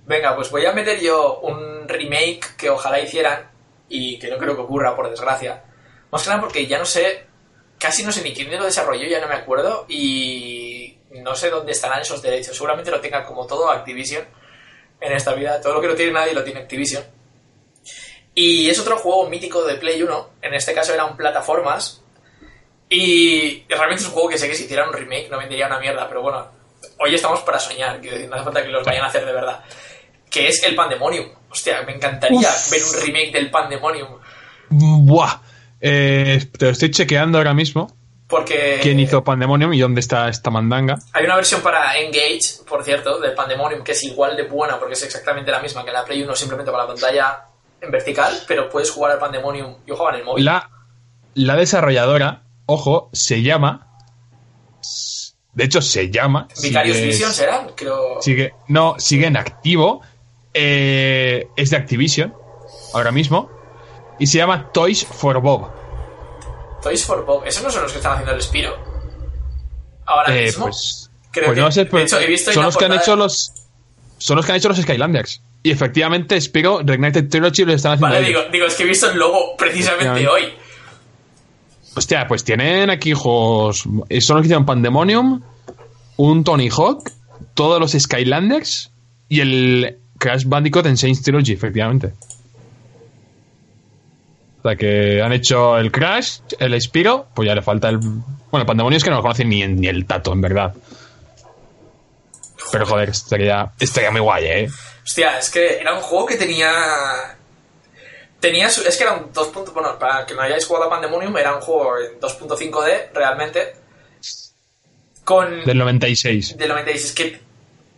Venga, pues voy a meter yo un remake que ojalá hicieran y que no creo que ocurra, por desgracia. Más que nada porque ya no sé, casi no sé ni quién lo desarrolló, ya no me acuerdo y no sé dónde estarán esos derechos. Seguramente lo tenga como todo Activision en esta vida. Todo lo que no tiene nadie lo tiene Activision. Y es otro juego mítico de Play 1. En este caso eran plataformas. Y realmente es un juego que sé que si hicieran un remake no vendería una mierda, pero bueno, hoy estamos para soñar, quiero decir, no hace falta que los vayan a hacer de verdad. Que es el Pandemonium. Hostia, me encantaría Uf. ver un remake del Pandemonium. Buah. Eh, te lo estoy chequeando ahora mismo. Porque ¿Quién hizo Pandemonium y dónde está esta mandanga? hay una versión para Engage, por cierto, del Pandemonium, que es igual de buena porque es exactamente la misma que la Play 1, simplemente con la pantalla en vertical, pero puedes jugar al Pandemonium. Yo jugaba en el móvil. La, la desarrolladora, ojo, se llama. De hecho, se llama. Vicarious sigue- Visions eran, creo. Sigue, no, sigue en activo. eh, es de Activision, ahora mismo. Y se llama Toys for Bob. Toys for Bob. Esos no son los que están haciendo el Spiro. Ahora Eh, mismo. pues, Creo pues que- no sé, de hecho, he visto son los que han hecho los. Son los que han hecho los Skylanders. Y efectivamente, Spiro, Reignited Trilogy lo están haciendo. Vale, digo, digo, es que he visto el logo precisamente hoy. Hostia, pues tienen aquí juegos. eh, Son los que hicieron Pandemonium, un Tony Hawk, todos los Skylanders y el Crash Bandicoot en Saints Trilogy, efectivamente. O sea que han hecho el Crash, el Spiro, pues ya le falta el. Bueno, el Pandemonium es que no lo conocen ni, ni el tato, en verdad. Pero joder, estaría, estaría muy guay, ¿eh? Hostia, es que era un juego que tenía. Tenía su- Es que era un 2. punto- Bueno, para que no hayáis jugado a Pandemonium, era un juego en 2.5D, realmente. Con. Del 96. del 96. Que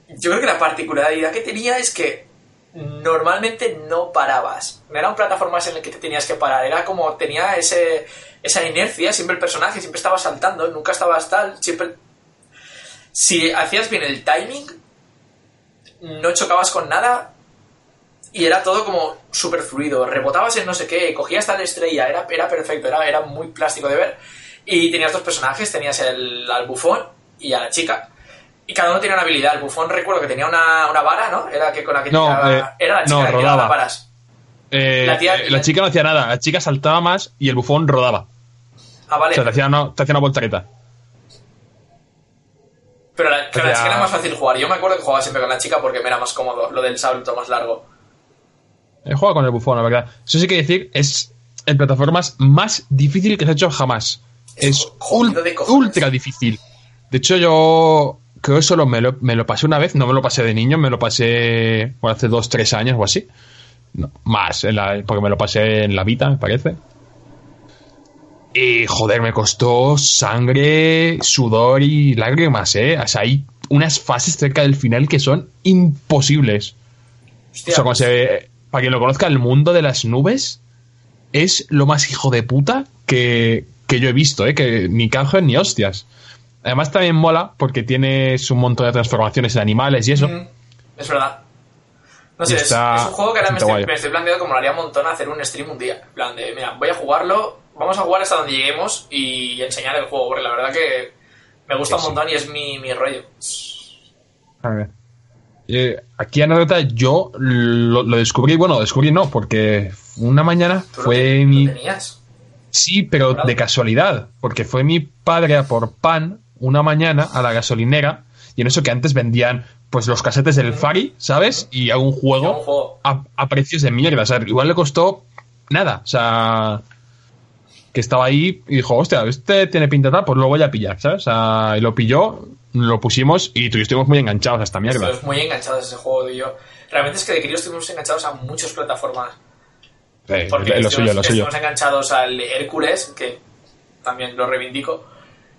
yo creo que la particularidad que tenía es que normalmente no parabas. No eran plataformas en las que te tenías que parar. Era como tenía ese, esa inercia. Siempre el personaje siempre estaba saltando, nunca estabas tal. Siempre. Si hacías bien el timing, no chocabas con nada. Y era todo como súper fluido. Rebotabas en no sé qué, cogías tal estrella. Era, era perfecto, era, era muy plástico de ver. Y tenías dos personajes, tenías el, al bufón y a la chica. Y cada uno tenía una habilidad. El bufón recuerdo que tenía una, una vara, ¿no? Era que con la que No, tiraba- eh, Era la chica no, que tiraba varas. Eh, La tía- eh, la chica no hacía nada, la chica saltaba más y el bufón rodaba. Ah, vale. O sea, te hacía una, te hacía una voltereta. Pero la, con la hacía- chica era más fácil jugar. Yo me acuerdo que jugaba siempre con la chica porque me era más cómodo. Lo del salto más largo. He jugado con el bufón, la verdad. Eso sí que decir, es en plataformas más difícil que se ha hecho jamás. Es Es ul- de ultra difícil. De hecho, yo creo que solo me lo, me lo pasé una vez. No me lo pasé de niño, me lo pasé hace dos, tres años o así. No, más, en la- porque me lo pasé en la Vita, me parece. Y joder, me costó sangre, sudor y lágrimas, ¿eh? O sea, hay unas fases cerca del final que son imposibles. Hostia, O sea, como se- para quien lo conozca, el mundo de las nubes es lo más hijo de puta que, que yo he visto, ¿eh? Que ni canje ni hostias. Además también mola porque tienes un montón de transformaciones de animales y eso. Mm, es verdad. No sé, es, un juego que ahora estoy, me estoy planteando como lo haría un montón hacer un stream un día. En plan de, mira, voy a jugarlo, vamos a jugar hasta donde lleguemos y enseñar el juego, porque la verdad que me gusta Sí, un montón y es mi, mi rollo. A ver. Eh, aquí anécdota, yo lo, lo descubrí, bueno, descubrí no, porque una mañana ¿Tú lo fue mi... lo tenías? Sí, pero Claro. de casualidad, porque fue mi padre a por pan una mañana a la gasolinera y en eso que antes vendían pues los casetes del Fari, ¿sabes? Y a un Algún juego juego. a, a precios de mierda, o sea, igual le costó nada, o sea, que estaba ahí y dijo, hostia, este tiene pinta tal, pues lo voy a pillar, ¿sabes? O sea, y lo pilló, lo pusimos y tú y yo estuvimos muy enganchados a esta mierda. Estuvimos muy enganchados a ese juego tú y yo. Realmente es que de crío estuvimos enganchados a muchas plataformas. Eh, Porque lo suyo, estuvimos, lo suyo. estuvimos enganchados al Hércules, que también lo reivindico.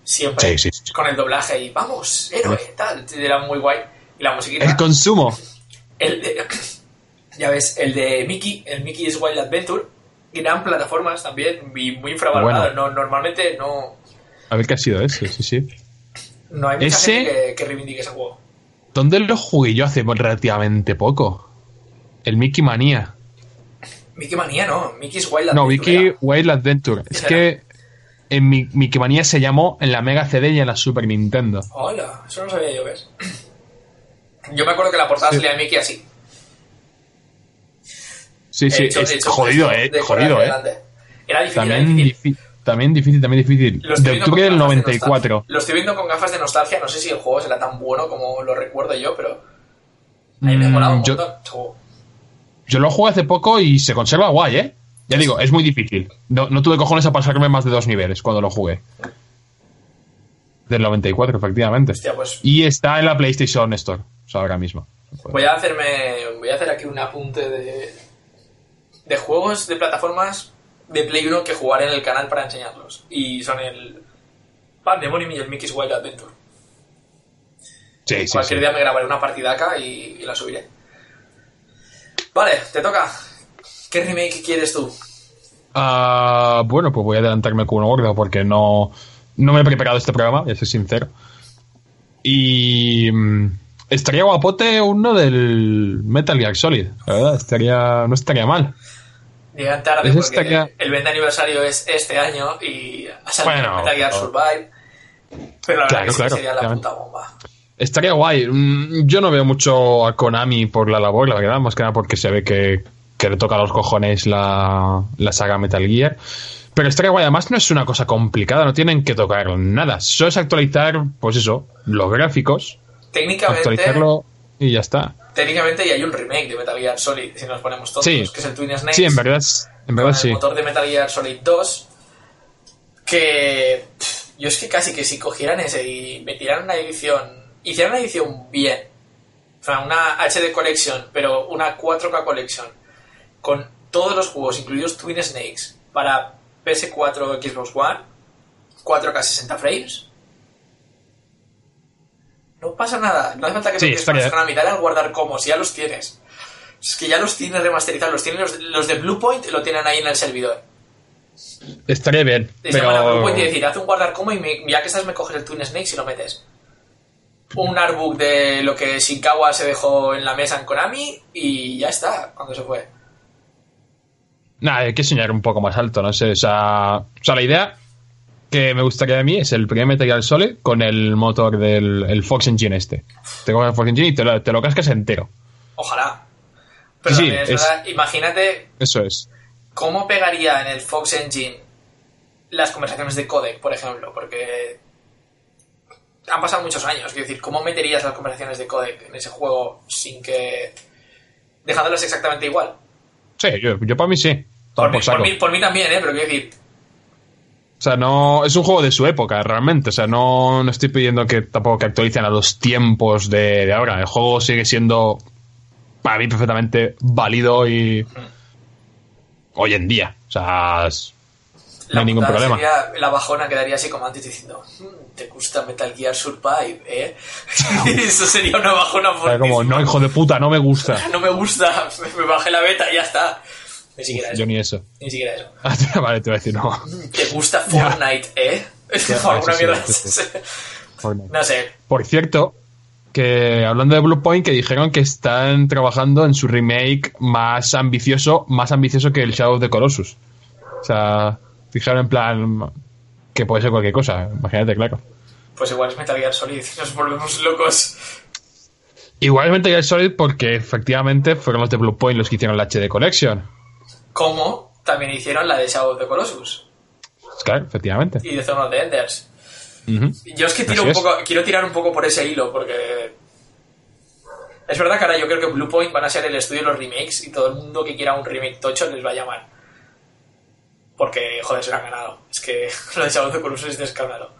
Siempre Sí, sí, sí. con el doblaje y vamos, héroe, tal. Era muy guay. Y la musiquita. El consumo. El de- ya ves, el de Mickey, el Mickey's Wild Adventure, gran plataformas también, y muy infravalorado. Bueno. No, normalmente no, A ver qué ha sido ese, sí, sí. no hay mucha Ese- gente que, que reivindique ese juego. ¿Dónde lo jugué yo hace relativamente poco? El Mickey Manía. Mickey Manía, no, Mickey's Wild Adventure. No, Mickey. Wild Adventure. Es que en mi, Mickey Manía se llamó en la Mega CD y en la Super Nintendo. Hola, eso no sabía yo, ¿ves? Yo me acuerdo que la portada salía de Mickey así. Sí, sí, hecho- es hecho jodido, eh. Jodido, eh. Era difícil, era También, difícil. también difícil, también difícil. De octubre del gafas de 94. nostalgia. Lo estoy viendo con gafas de nostalgia. No sé si el juego será tan bueno como lo recuerdo yo, pero. A mí me Mm, un yo- montón. Yo lo jugué hace poco y se conserva guay, ¿eh? Ya digo, es muy difícil. No, no tuve cojones a pasarme más de dos niveles cuando lo jugué. Del 94, efectivamente. Hostia, pues Y está en la PlayStation Store, o sea, ahora mismo. voy a hacerme. Voy a hacer aquí un apunte de. De juegos de plataformas de Play 1 que jugaré en el canal para enseñarlos. Y son el. Pandemonium y el Mickey's Wild Adventure. Sí, sí, Cualquier sí. día me grabaré una partidaca y, y la subiré. Vale, te toca. ¿Qué remake quieres tú? Ah, bueno, pues voy a adelantarme con uno gordo porque no, no me he preparado este programa, ya soy sincero. Y mm, estaría guapote uno del Metal Gear Solid, la verdad, estaría, no estaría mal. Llegan tarde Ese porque estaría- el 20 aniversario es este año y ha salido Bueno, Metal Gear Survive. Pero la verdad Claro, que sí claro, sería la puta bomba. Estaría guay. Mm, Yo no veo mucho a Konami por la labor, la verdad, más que nada porque se ve que, que le toca a los cojones la, la saga Metal Gear. Pero estaría guay, además no es una cosa complicada, no tienen que tocar nada. Solo es actualizar, pues eso, los gráficos, Técnicamente, actualizarlo y ya está. técnicamente ya hay un remake de Metal Gear Solid, si nos ponemos todos, Sí. que es el Twin Snakes. Sí, en verdad, en verdad con sí. el motor de Metal Gear Solid 2 que pff, yo es que casi que si cogieran ese y metieran una edición hicieran una edición bien o sea una HD Collection pero una 4K Collection con todos los juegos incluidos Twin Snakes para PS4 Xbox One 4K 60 frames no pasa nada no hace falta que Sí, estaría- más Konami, dale al guardar como si ya los tienes es que ya los tienes remasterizados los tienen los, los de Bluepoint lo tienen ahí en el servidor Estaría bien, te a. Bluepoint y decir, haz un guardar como y me- ya que estás me coges el Twin Snakes y lo metes. Un artbook de lo que Shinkawa se dejó en la mesa en Konami y ya está, cuando se fue. Nada, hay que soñar un poco más alto, no sé. O sea, o sea, la idea que me gustaría a mí es el primer Metal Gear Solid con el motor del el Fox Engine este. Te coges el Fox Engine y te lo, te lo cascas entero. Ojalá. Pero Sí, es es- imagínate Eso es. cómo pegaría en el Fox Engine las conversaciones de codec, por ejemplo, porque han pasado muchos años. Quiero decir, ¿cómo meterías las conversaciones de codec en ese juego sin que... dejándolas exactamente igual? Sí, yo, yo para mí sí. Por Por mí, por, mí, por mí también, ¿eh? Pero quiero decir, O sea, no. Es un juego de su época, realmente. O sea, no, no estoy pidiendo que tampoco que actualicen a los tiempos de, de ahora. El juego sigue siendo para mí perfectamente válido y. Hoy en día. O sea, es- no hay ningún problema. sería- la bajona quedaría así como antes diciendo, "Mm, ¿te gusta Metal Gear Survive, eh? Eso sería una bajona O sea, como, no, hijo de puta, no me gusta. No me gusta, me bajé la beta y ya está. Ni siquiera eso. Yo ni eso. Ni siquiera eso. Ah, vale, te voy a decir, no. ¿Te gusta Fortnite, eh? Alguna mierda. No sé. Por cierto, que hablando de Blue Point, que dijeron que están trabajando en su remake más ambicioso, más ambicioso que el Shadow of the Colossus. O sea, dijeron en plan que puede ser cualquier cosa, imagínate, claro. Pues igual es Metal Gear Solid. Nos volvemos locos. Igualmente ya Solid porque efectivamente fueron los de Blue Point los que hicieron la HD Collection. Como también hicieron la de Shadow of the Colossus. Claro, efectivamente. Y de Zone of the Enders. Yo es que tiro Así un es. poco, quiero tirar un poco por ese hilo, porque. Es verdad que ahora yo creo que Bluepoint van a ser el estudio de los remakes y todo el mundo que quiera un remake tocho les va a llamar. Porque, joder, se lo han ganado. Es que lo de Shadow of the Colossus es de escándalo.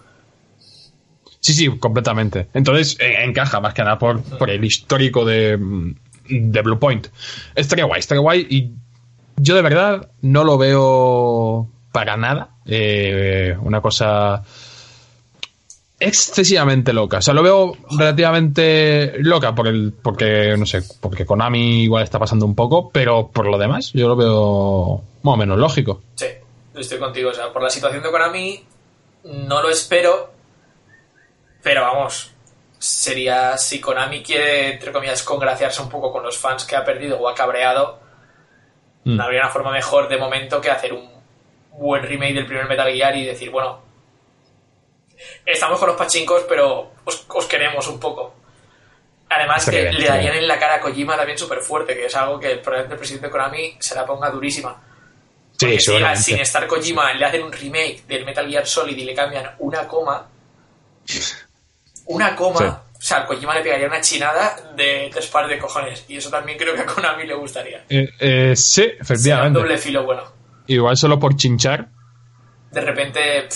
Sí, sí, completamente. Entonces eh, encaja más que nada por, por el histórico de, mm, de Blue Point. Estaría guay, estaría guay. Y yo de verdad no lo veo para nada. eh, una cosa excesivamente loca. O sea, lo veo relativamente loca porque, no sé, porque Konami igual está pasando un poco, pero por lo demás yo lo veo más o menos lógico. Sí, estoy contigo. O sea, por la situación de Konami, no lo espero. Pero vamos, sería si Konami quiere, entre comillas, congraciarse un poco con los fans que ha perdido o ha cabreado, Mm. no habría una forma mejor de momento que hacer un buen remake del primer Metal Gear y decir, bueno, estamos con los pachincos, pero os, os queremos un poco. Además que bien, le darían en la cara a Kojima también súper fuerte, que es algo que probablemente el presidente de Konami se la ponga durísima. Sí, Porque si sin estar Kojima le hacen un remake del Metal Gear Solid y le cambian una coma, una coma, sea, a Kojima le pegaría una chinada de tres pares de cojones. Y eso también creo que a Konami le gustaría. Eh, eh, sí, un efectivamente. doble filo bueno. Igual solo por chinchar. De repente,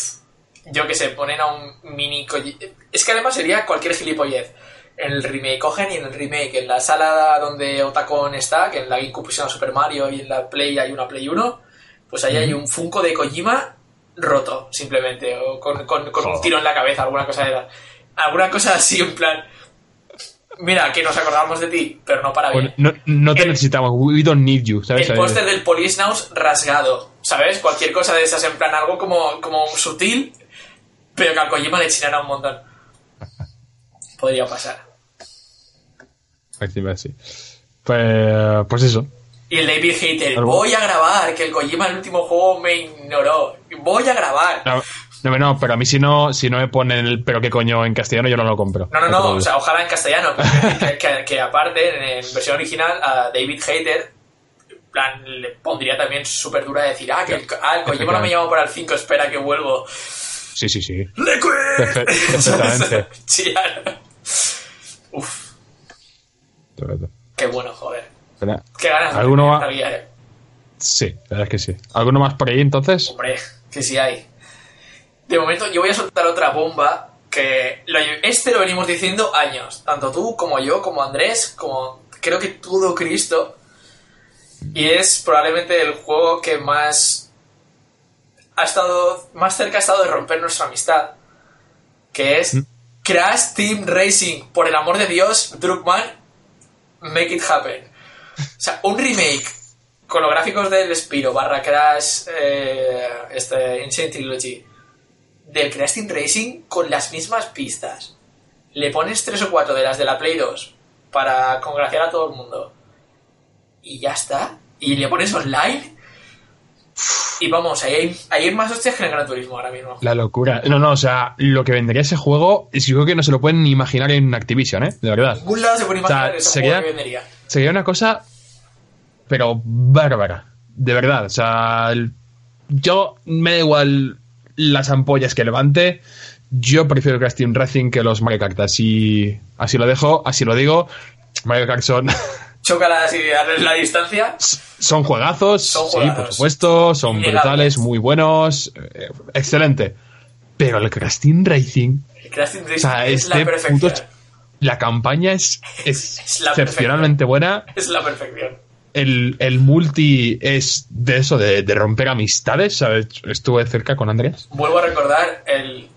yo que sé, ponen a un mini Koji- Es que además sería cualquier gilipollez. En el remake cogen y en el remake, en la sala donde Otacon está, que en la GameCube pusieron Super Mario y en la Play hay una Play 1, pues ahí hay un Funko de Kojima roto, simplemente, o con, con- con un tiro en la cabeza, alguna cosa de Alguna cosa así, en plan. Mira, que nos acordamos de ti, pero no para bien. Bueno, no, no te El- necesitamos. We don't need you, ¿sabes? El póster del Police Nows rasgado, ¿sabes? Cualquier cosa de esas, en plan algo como, como sutil, pero que al Kojima le chinara un montón. Podría pasar. Encima, sí. Pues, pues eso. Y el David Hater, voy a grabar, que el Kojima en el último juego me ignoró. Voy a grabar. No, no, no, pero a mí si no, si no me ponen el pero qué coño en castellano, yo no lo compro. No, no, no, o sea, ojalá en castellano, que, que- que aparte, en, versión original, a David Hater, en plan, le pondría también súper dura de decir, ah, que el, ah, el Kojima no me llama para el 5, espera que vuelvo. Sí, sí, sí. ¡Liquid! Perfe- perfectamente. Chillar. Uf, Perfecto. qué bueno, joder. Espera. Qué ganas ¿Alguno más? Eh. Sí, la verdad es que sí. ¿Alguno más por ahí entonces? Hombre, que sí hay. De momento, yo voy a soltar otra bomba que lo- este lo venimos diciendo años. Tanto tú como yo, como Andrés, como creo que todo Cristo. Y es probablemente el juego que más ha estado más cerca ha estado de romper nuestra amistad. Que es Crash Team Racing. Por el amor de Dios, Druckmann, make it happen. O sea, un remake con los gráficos del Spiro barra Crash eh, este, Insane Trilogy del Crash Team Racing con las mismas pistas. Le pones tres o cuatro de las de la Play 2 para congraciar a todo el mundo. Y ya está. Y le pones online. Y vamos, ahí hay, ahí hay más hostias que en el Gran Turismo ahora mismo. La locura. No, no, o sea, lo que vendería ese juego, es yo creo que no se lo pueden ni imaginar en Activision, ¿eh? De verdad. En ningún lado se puede O sea, imaginar ese sería- juego que vendería. Sería una cosa, pero bárbara. De verdad. O sea, yo me da igual las ampollas que levante. Yo prefiero Crash Team Racing que los Mario Kart. Así, así lo dejo, así lo digo. Mario Kart son, Chócalas y darles la distancia. son juegazos, Son sí, por supuesto, son brutales, muy buenos, eh, excelente. Pero el Crash Team Racing, El Crash Team Racing o sea, es la este perfección. puto, la campaña es, es Es la excepcionalmente buena. Es la perfección. El, el multi es de eso, de, de romper amistades, ¿sabes? Estuve cerca con Andrés. Vuelvo a recordar el,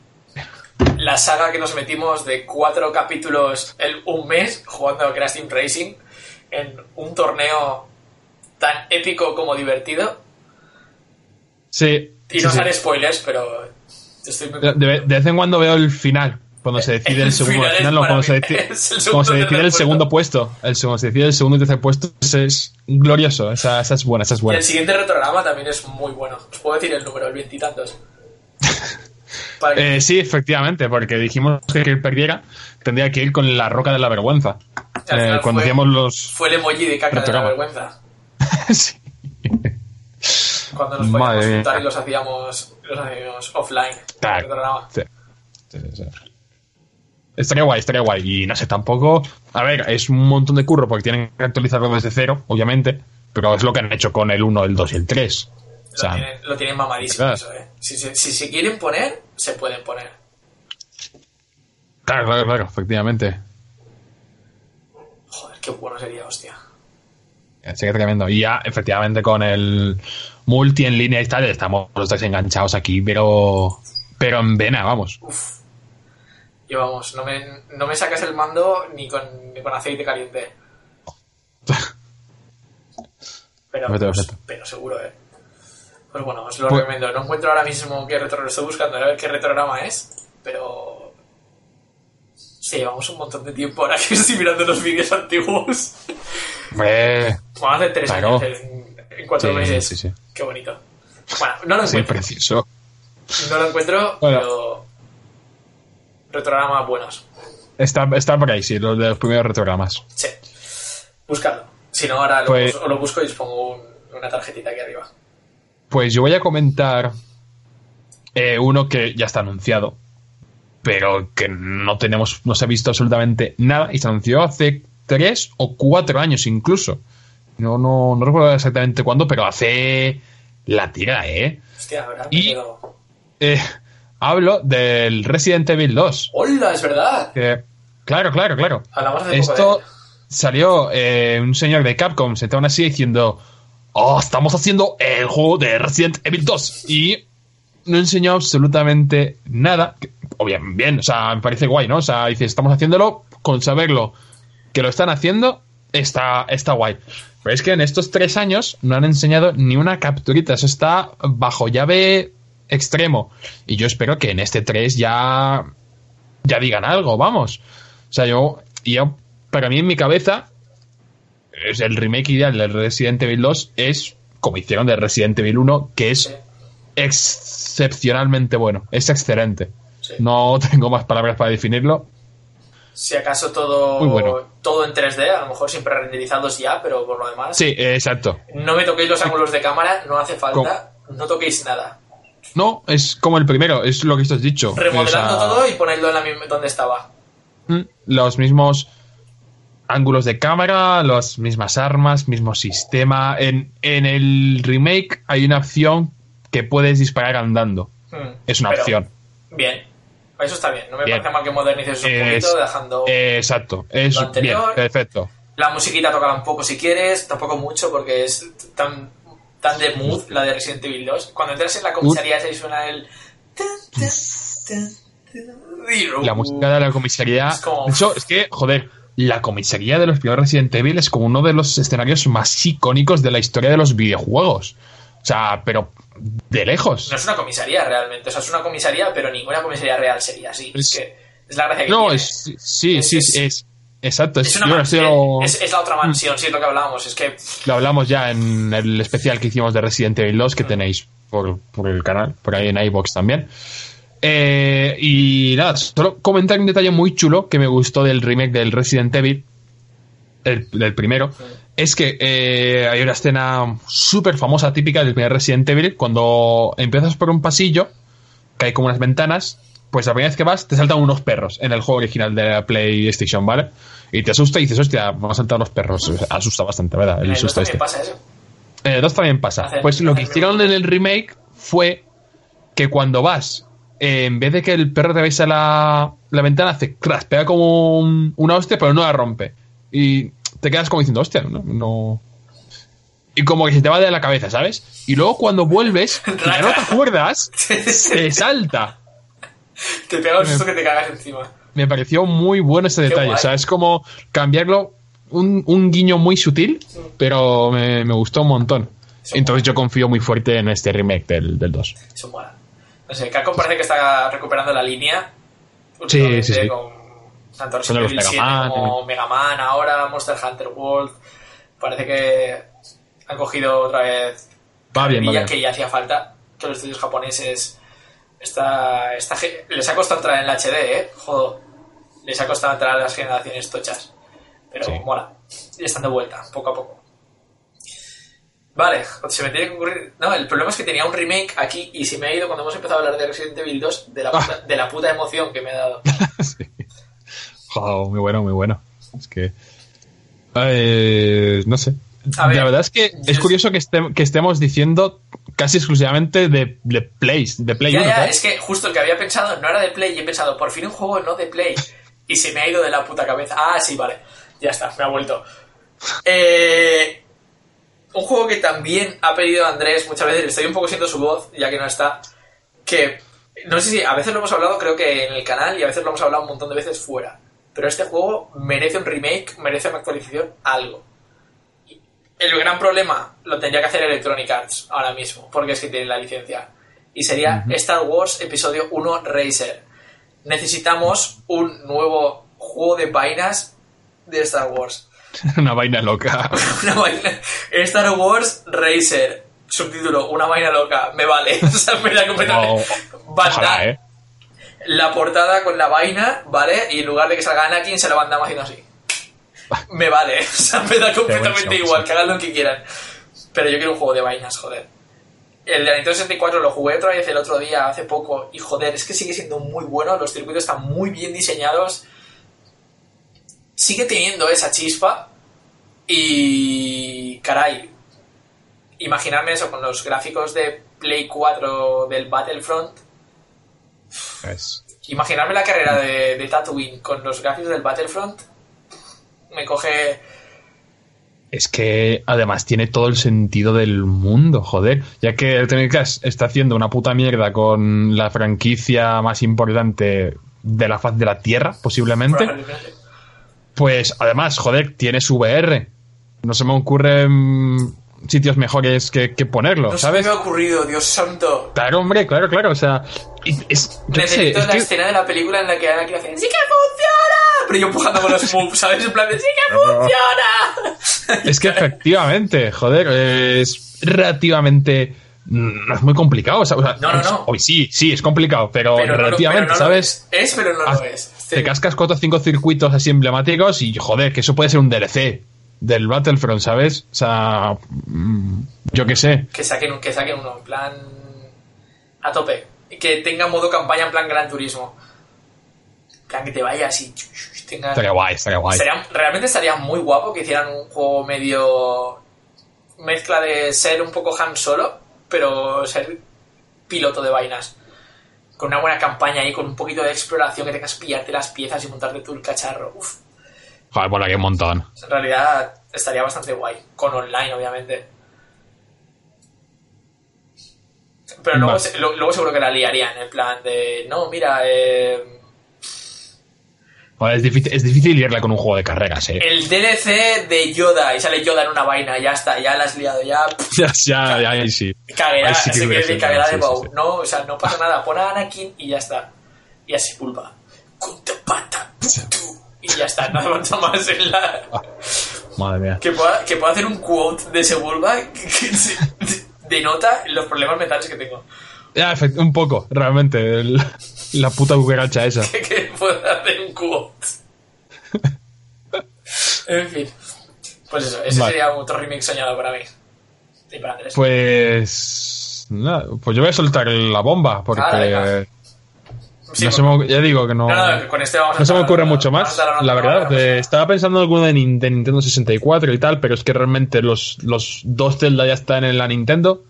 la saga que nos metimos de cuatro capítulos en un mes jugando a Crash Team Racing en un torneo tan épico como divertido. Sí. Y sí, no sí. salen spoilers, pero estoy muy de- de vez en cuando veo el final, cuando se decide el, El segundo, final el no, cuando se decide, el segundo cuando se y decide tercer el segundo puesto, el segundo, se decide el segundo y tercer puesto, es glorioso, esa, esa es buena, esa es Y buena. el siguiente retrograma también es muy bueno. Os puedo decir el número, el veintitantos. Eh, sí, efectivamente, porque dijimos que el que perdiera tendría que ir con la roca de la vergüenza. Eh, cuando hacíamos los... Fue el emoji de caca de la vergüenza. sí. Cuando nos podíamos juntar y los hacíamos, los hacíamos offline. Tac. Retrograma. Sí. Sí, sí, sí. Estaría guay, estaría guay. Y no sé, tampoco. A ver, es un montón de curro porque tienen que actualizarlo desde cero, obviamente. Pero es lo que han hecho con el 1, el 2 y el 3. O Lo, sea, tienen, lo tienen mamadísimo eso, ¿eh? Si, se- si se quieren poner, se pueden poner. claro, claro, claro, efectivamente. Joder, qué bueno sería, hostia. Sería tremendo. Y ya, efectivamente, con el multi en línea y tal, estamos los tres enganchados aquí, pero. Pero en vena, vamos. Uf. Y vamos, no me, no me sacas el mando ni con, ni con aceite caliente. Pero, pues, pero seguro, ¿eh? Pues bueno, os lo Pues- recomiendo. No encuentro ahora mismo qué retro... Estoy buscando a ver qué retrograma es, pero... Sí, llevamos un montón de tiempo ahora que estoy mirando los vídeos antiguos. Bueno, hace tres Claro. años, en, cuatro Sí, meses. sí, sí. Qué bonito. Bueno, no lo encuentro. precioso. No lo encuentro, Bueno. pero... Retrogramas buenos. Está, está por ahí, sí, los de los primeros retrogramas. Sí. Buscadlo. Si no, ahora lo, Pues- lo busco y os pongo un- una tarjetita aquí arriba. Pues yo voy a comentar eh, uno que ya está anunciado, pero que no tenemos, no se ha visto absolutamente nada y se anunció hace tres o cuatro años incluso. No, no, no recuerdo exactamente cuándo, pero hace la tira, ¿eh? Hostia, ahora Y- me quedo... Eh, Hablo del Resident Evil 2. ¡Hola! Es verdad. que- claro, claro, claro. Hablamos Esto de él. salió eh, un señor de Capcom sentado silla diciendo, oh, estamos haciendo el juego de Resident Evil 2 y no enseñó absolutamente nada. Que, O bien, bien, o sea, me parece guay, ¿no? O sea, dice, estamos haciéndolo con saberlo que lo están haciendo, está, está guay. Pero es que en estos tres años no han enseñado ni una capturita, eso está bajo llave extremo. Y yo espero que en este 3 ya, ya digan algo, vamos. O sea, yo, yo, para mí en mi cabeza, es el remake ideal de Resident Evil 2 es como hicieron de Resident Evil 1, que es Sí. excepcionalmente bueno, es excelente. Sí. No tengo más palabras para definirlo. Si acaso todo, bueno. todo en 3D, a lo mejor siempre renderizados ya, pero por lo demás. Sí, exacto. No me toquéis los ángulos de cámara, no hace falta. No toquéis nada. No, es como el primero, es lo que esto has dicho. Remodelando O sea, todo y ponedlo en la misma, donde estaba. mm, Los mismos ángulos de cámara, las mismas armas, mismo sistema. En, en el remake hay una opción que puedes disparar andando. Mm, Es una opción. Bien. Eso está bien. No me Bien. parece mal que modernices un Es- poquito, dejando. eh, exacto, es Lo bien, anterior. perfecto. La musiquita toca un poco si quieres, tampoco mucho porque es tan, tan de mood la de Resident Evil 2. Cuando entras en la comisaría se suena el... La música de la comisaría. Es como- De hecho, es que, joder, la comisaría de los primeros Resident Evil es como uno de los escenarios más icónicos de la historia de los videojuegos. O sea, pero de lejos. No es una comisaría realmente, o sea, es una comisaría, pero ninguna comisaría real sería así. Es, Es- que es la gracia que No, tiene. es, sí, Es- sí, es- es, exacto. Es, Es una mansión, lo, es, es la otra mansión, sí, es lo que hablábamos. Es que lo hablamos ya en el especial que hicimos de Resident Evil 2 que tenéis por, por el canal, por ahí en iBox también. Eh, y nada, solo comentar un detalle muy chulo que me gustó del remake del Resident Evil, el, del primero, es que eh, hay una escena súper famosa, típica del primer Resident Evil, cuando empiezas por un pasillo, que hay como unas ventanas, pues la primera vez que vas te saltan unos perros en el juego original de la PlayStation, ¿vale? Y te asusta y dices, hostia, me van a saltar los perros. Asusta bastante, ¿verdad? El el susto dos también este. pasa eso. En el 2 también pasa. Pues lo que hicieron en el remake fue que cuando vas, eh, en vez de que el perro te besa la, la ventana, hace crash, pega como un- una hostia, pero no la rompe. Y te quedas como diciendo, hostia, no, no. Y como que se te va de la cabeza, ¿sabes? Y luego cuando vuelves, y ya no te acuerdas, se salta. Te pega un susto que te cagas encima. Me pareció muy bueno ese detalle. guay. O sea, es como cambiarlo, un, un guiño muy sutil, pero me, me gustó un montón. Eso Entonces yo confío muy fuerte en este remake del, del 2. Eso mola. No sé, Capcom parece que está recuperando la línea. Sí, sí, sí. Con tanto Resident Evil 7 Mega Man, como eh. Mega Man, ahora Monster Hunter World. Parece que han cogido otra vez Va bien, va carrerilla bien. que ya hacía falta. Que los estudios japoneses está, está, les ha costado entrar en el HD, ¿eh? Joder. Les ha costado entrar a las generaciones tochas. Pero Sí. mola. Y están de vuelta, poco a poco. Vale, se me tiene que ocurrir. No, el problema es que tenía un remake aquí y se me ha ido cuando hemos empezado a hablar de Resident Evil 2 de la Ah. puta, de la puta emoción que me ha dado. Sí. Joder, muy bueno, muy bueno. Es que. eh, no sé. Ver, la verdad es que es curioso que, que estemos diciendo casi exclusivamente de, de Play, de Play Ya, 1, ya, ¿sabes? es que justo el que había pensado no era de Play y he pensado, por fin un juego no de Play. Y se me ha ido de la puta cabeza. Ah, sí, vale. Ya está, me ha vuelto. Eh, un juego que también ha pedido Andrés muchas veces, estoy un poco siendo su voz, ya que no está, que No sé si a veces lo hemos hablado, creo que en el canal, y a veces lo hemos hablado un montón de veces fuera. Pero este juego merece un remake, merece una actualización, algo. El gran problema lo tendría que hacer Electronic Arts ahora mismo, porque es que tiene la licencia. Y sería Star Wars Episodio 1 Racer. Necesitamos un nuevo juego de vainas de Star Wars. Una vaina loca. Una vaina. Star Wars Racer. Subtítulo, una vaina loca. Me vale. O sea, me da completamente. Ojalá, ¿eh? La portada con la vaina, ¿vale? Y en lugar de que salga Anakin, se la van haciendo así. Me vale. O sea, me da completamente igual. Que hagan lo que quieran. Pero yo quiero un juego de vainas, joder. El de la Nintendo 64 lo jugué otra vez el otro día, hace poco. Y joder, es que sigue siendo muy bueno. Los circuitos están muy bien diseñados. Sigue teniendo esa chispa. Y. Caray. Imaginarme eso con los gráficos de Play 4 del Battlefront. Es- Imaginarme la carrera de, de Tatooine con los gráficos del Battlefront. Me coge. Es que además tiene todo el sentido del mundo, joder. Ya que Electronic Arts está haciendo una puta mierda con la franquicia más importante de la faz de la Tierra, posiblemente. Pues además, joder, tiene su VR. No se me ocurren sitios mejores que, que ponerlo, No se ¿sabes? me ha ocurrido, Dios santo. Claro, hombre, claro, claro. O sea, es, yo sé, es la que- escena de la película en la que Anakin hace ¡Sí que funciona! Pero yo empujando con los moves, ¿sabes? En plan de ¡Sí que funciona! Es que efectivamente, joder, es relativamente. mm, No es muy complicado, o sea, No, no, no. Hoy sí, sí, es complicado, pero, Pero no lo- relativamente, pero no lo ¿sabes? Es, Es, pero no lo es. Te cascas cuatro o cinco circuitos así emblemáticos y, joder, que eso puede ser un DLC del Battlefront, ¿sabes? O sea, mm, yo qué sé. Que saquen, que saquen uno, en plan. A tope. Que tenga modo campaña en plan Gran Turismo. Plan que te vayas y. Tenga, Estaría guay, estaría guay. Sería- realmente estaría muy guapo que hicieran un juego medio mezcla de ser un poco Han Solo, pero ser piloto de vainas. Con una buena campaña ahí, con un poquito de exploración, que tengas que pillarte las piezas y montarte tú el cacharro. Uf, Joder, por aquí un montón. en realidad estaría bastante guay. Con online, obviamente. Pero luego, Va. se- lo- luego seguro que la liarían, en plan de, no, mira, eh, Joder, es difícil, es difícil liarla con un juego de carreras, eh. el DLC de Yoda, y sale Yoda en una vaina, ya está, ya la has liado, ya... Ya, ya, ya, ahí sí. Caguera, Ahí sí que se hubiera quiere decir sido, caguera sí, de Bow. sí. No, o sea, no pasa nada. Pon a Anakin y ya está. Y así pulpa. Kuntapata, putu. Y ya está, no avanza más en la. Madre mía. Que pueda, que pueda hacer un quote de ese Bulba que, se- denota los problemas mentales que tengo. Ya, un poco, realmente. el- la puta cucaracha esa. Que, que pueda hacer un quote. en fin. Pues eso, ese Vale. sería otro remake soñado para mí. Y para Andrés. Pues. nada, pues yo voy a soltar la bomba, porque. Ah. Sí, no se me- ya digo que no. No, no, con este vamos a no se me ocurre mucho más, la verdad. Eh, estaba pensando en alguno de, Nin- de Nintendo 64 y tal, pero es que realmente los, los dos Zelda ya están en la Nintendo.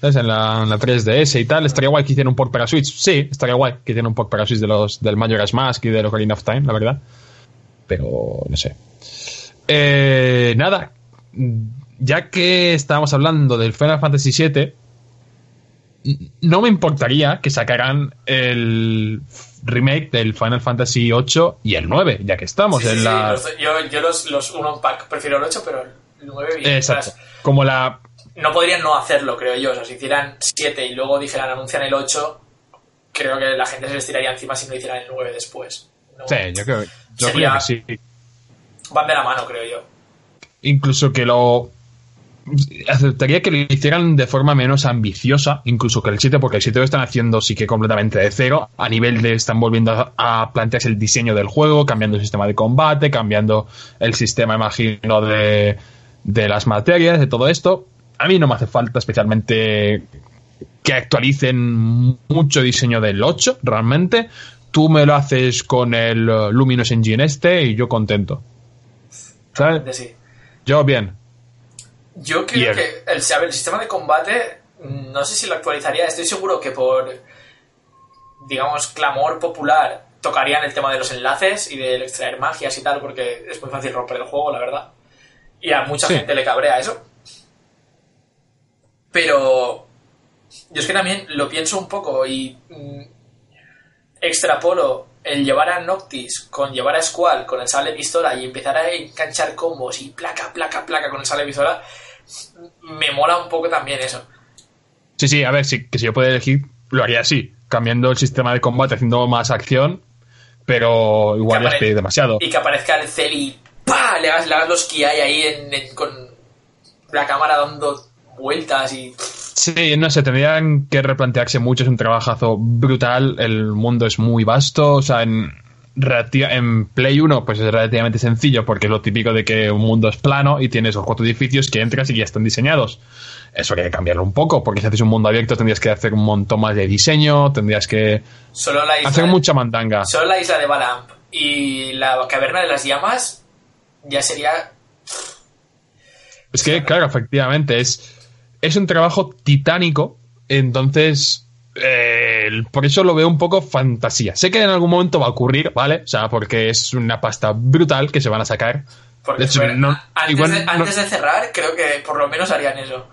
¿sabes? En la, en la 3DS y tal. Estaría guay que hicieran un port para Switch. Sí, estaría guay que hicieran un port para Switch de los, del Majora's Mask y del Ocarina of Time, la verdad. Pero no sé. Eh, nada. Ya que estábamos hablando del Final Fantasy VII, no me importaría que sacaran el remake del Final Fantasy VIII y el 9, ya que estamos Sí, en sí, la... los- yo, yo los, los uno pack prefiero el 8, pero el 9 bien. Exacto. Como la... no podrían no hacerlo, creo yo. O sea, si hicieran 7 y luego dijeran anuncian el 8, creo que la gente se les tiraría encima si no hicieran el 9 después. No. Sí, yo creo, yo Sería- creo que sí. Van de la mano, creo yo. Incluso que lo... Aceptaría que lo hicieran de forma menos ambiciosa, incluso que el 7, porque el 7 lo están haciendo sí que completamente de cero, a nivel de están volviendo a, a plantearse el diseño del juego, cambiando el sistema de combate, cambiando el sistema, imagino, de, de las materias, de todo esto. A mí no me hace falta especialmente que actualicen mucho diseño del 8, realmente. Tú me lo haces con el Luminous Engine este y yo contento. ¿Sabes? Sí. Yo bien. Yo creo que el, a ver, el sistema de combate, no sé si lo actualizaría. Estoy seguro que por, digamos, clamor popular tocarían el tema de los enlaces y del extraer magias y tal, porque es muy fácil romper el juego, la verdad. Y a mucha Sí. gente le cabrea eso. Pero Yo es que también lo pienso un poco y mm, extrapolo el llevar a Noctis con llevar a Squall con el sable pistola y empezar a enganchar combos y placa, placa, placa con el sable pistola, me mola un poco también eso. Sí, sí, a ver, sí, que si yo pudiera elegir, lo haría así, cambiando el sistema de combate, haciendo más acción, pero igual ya es demasiado. Y que aparezca el Cell y ¡pa! Le hagas, le hagas los ki hay ahí en- en- con la cámara dando vueltas y... Sí, no sé, tendrían que replantearse mucho, es un trabajazo brutal, el mundo es muy vasto, o sea, en, en Play 1 pues es relativamente sencillo porque es lo típico de que un mundo es plano y tienes los cuatro edificios que entras y ya están diseñados. Eso hay que cambiarlo un poco, porque si haces un mundo abierto tendrías que hacer un montón más de diseño, tendrías que Solo la isla... hacer mucha mandanga. Solo la isla de Balamp y la caverna de las llamas ya sería... Es que, claro, efectivamente, es, es un trabajo titánico, entonces, eh, por eso lo veo un poco fantasía. Sé que en algún momento va a ocurrir, ¿vale? O sea, porque es una pasta brutal que se van a sacar. Porque De hecho, no- antes, igual de, no- antes de cerrar, creo que por lo menos harían eso.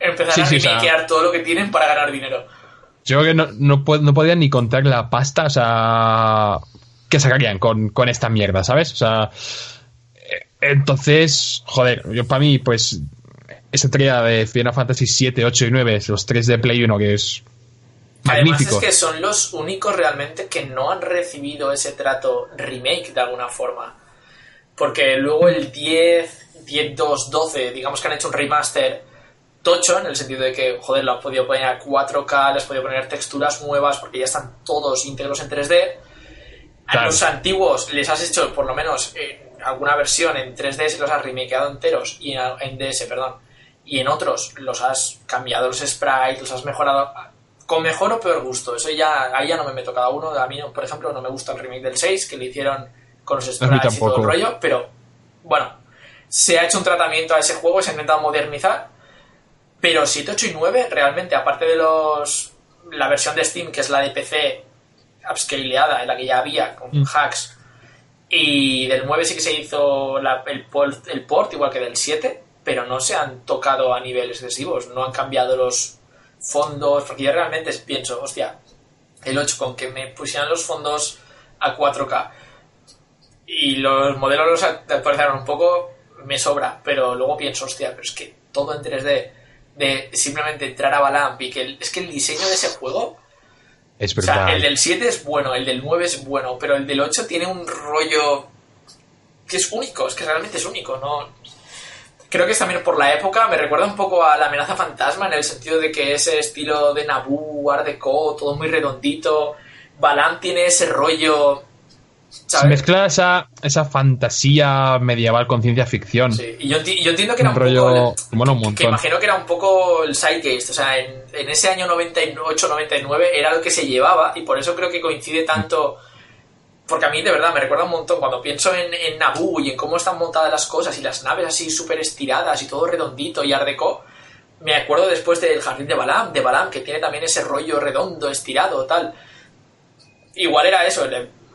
Empezar Sí, a sí, o sea- remakear todo lo que tienen para ganar dinero. Yo creo que no, no, no podían ni contar la pasta, o sea, que sacarían con, con esta mierda, ¿sabes? O sea, eh, entonces, joder, yo para mí, pues, esa tría de Final Fantasy 7, 8 y 9, los tres de Play 1, que es Además magnífico. es que son los únicos realmente que no han recibido ese trato remake de alguna forma. Porque luego el 10, 10, 2, 12, digamos que han hecho un remaster tocho, en el sentido de que, joder, lo han podido poner a 4K, les han podido poner texturas nuevas, porque ya están todos íntegros en 3D. A los antiguos les has hecho, por lo menos, eh, alguna versión en 3D, se los has remakeado enteros, y en, en DS, perdón. Y en otros los has cambiado los sprites, los has mejorado con mejor o peor gusto. Eso ya, ahí ya no me meto cada uno. A mí, por ejemplo, no me gusta el remake del 6, que le hicieron con los sprites y todo el rollo, pero bueno, se ha hecho un tratamiento a ese juego, se ha intentado modernizar, pero 7, 8 y 9, realmente, aparte de los la versión de Steam, que es la de PC upscaleada, en la que ya había, con Mm. hacks, y del 9 sí que se hizo la- el, port, el port, igual que del 7, pero no se han tocado a niveles excesivos, no han cambiado los fondos, porque yo realmente pienso, hostia, el 8 con que me pusieran los fondos a 4K y los modelos los actualizaron un poco, me sobra, pero luego pienso, hostia, pero es que todo en 3D, de simplemente entrar a Balamp y que el- es que el diseño de ese juego Es o sea, el del 7 es bueno, el del 9 es bueno, pero el del 8 tiene un rollo que es único, es que realmente es único, ¿no? Creo que es también por la época, me recuerda un poco a la amenaza fantasma en el sentido de que ese estilo de Naboo, Art Deco, todo muy redondito. Balan tiene ese rollo, Se mezcla esa, esa fantasía medieval con ciencia ficción. Sí, y yo, yo entiendo que era Un un, rollo- poco. el- un que- montón. Que imagino que era un poco el Sidegeist. O sea, en, en ese año 98-99 era lo que se llevaba y por eso creo que coincide tanto. Porque a mí de verdad me recuerda un montón cuando pienso en, en Naboo y en cómo están montadas las cosas y las naves así súper estiradas y todo redondito y art deco. Me acuerdo después del jardín de Balam, de Balam, que tiene también ese rollo redondo, estirado, tal. Igual era eso,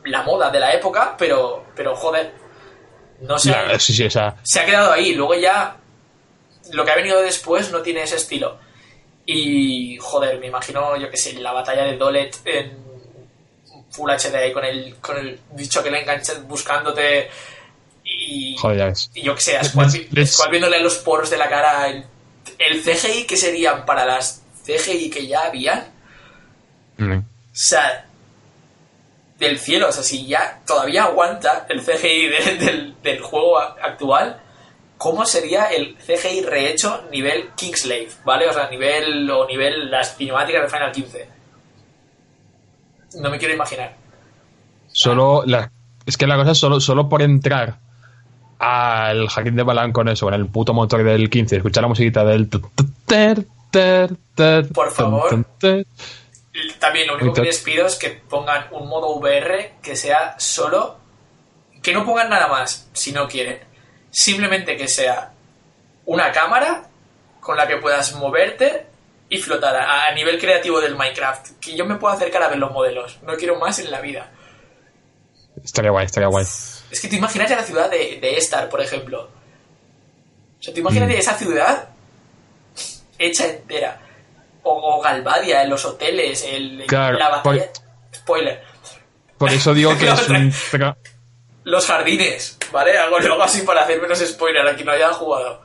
la moda de la época, pero, pero joder. No sé sí, sí, o sea, se ha quedado ahí. Luego ya lo que ha venido después no tiene ese estilo. Y joder, me imagino, yo que sé, la batalla de Dolet en Full HD ahí con el, con el bicho que le engancha buscándote. Y, joder, y yo que sé, a viéndole a los poros de la cara. El, el CGI que serían para las CGI que ya habían. Mm. O sea, del cielo, o sea, si ya todavía aguanta el CGI de- del, del juego actual, ¿cómo sería el CGI rehecho nivel Kingslave? ¿Vale? O sea, nivel o nivel las cinemáticas de Final 15. No me quiero imaginar. Solo la, es que la cosa es solo, solo por entrar al jardín de Balán con eso, con el puto motor del 15, escuchar la musiquita del Por favor. También lo único que les pido es que pongan un modo VR que sea solo. Que no pongan nada más si no quieren. Simplemente que sea una cámara con la que puedas moverte y flotar a, a nivel creativo del Minecraft. Que yo me pueda acercar a ver los modelos. No quiero más en la vida. Estaría guay, estaría guay. Es que te imaginas la ciudad de, de Estar, por ejemplo. O sea, te imaginas Mm. esa ciudad hecha entera. O, o Galvadia en los hoteles, el, Claro, la batalla. por- Spoiler. Por eso digo que es un... Los jardines, ¿vale? Hago luego así para hacer menos spoiler a quien no haya jugado.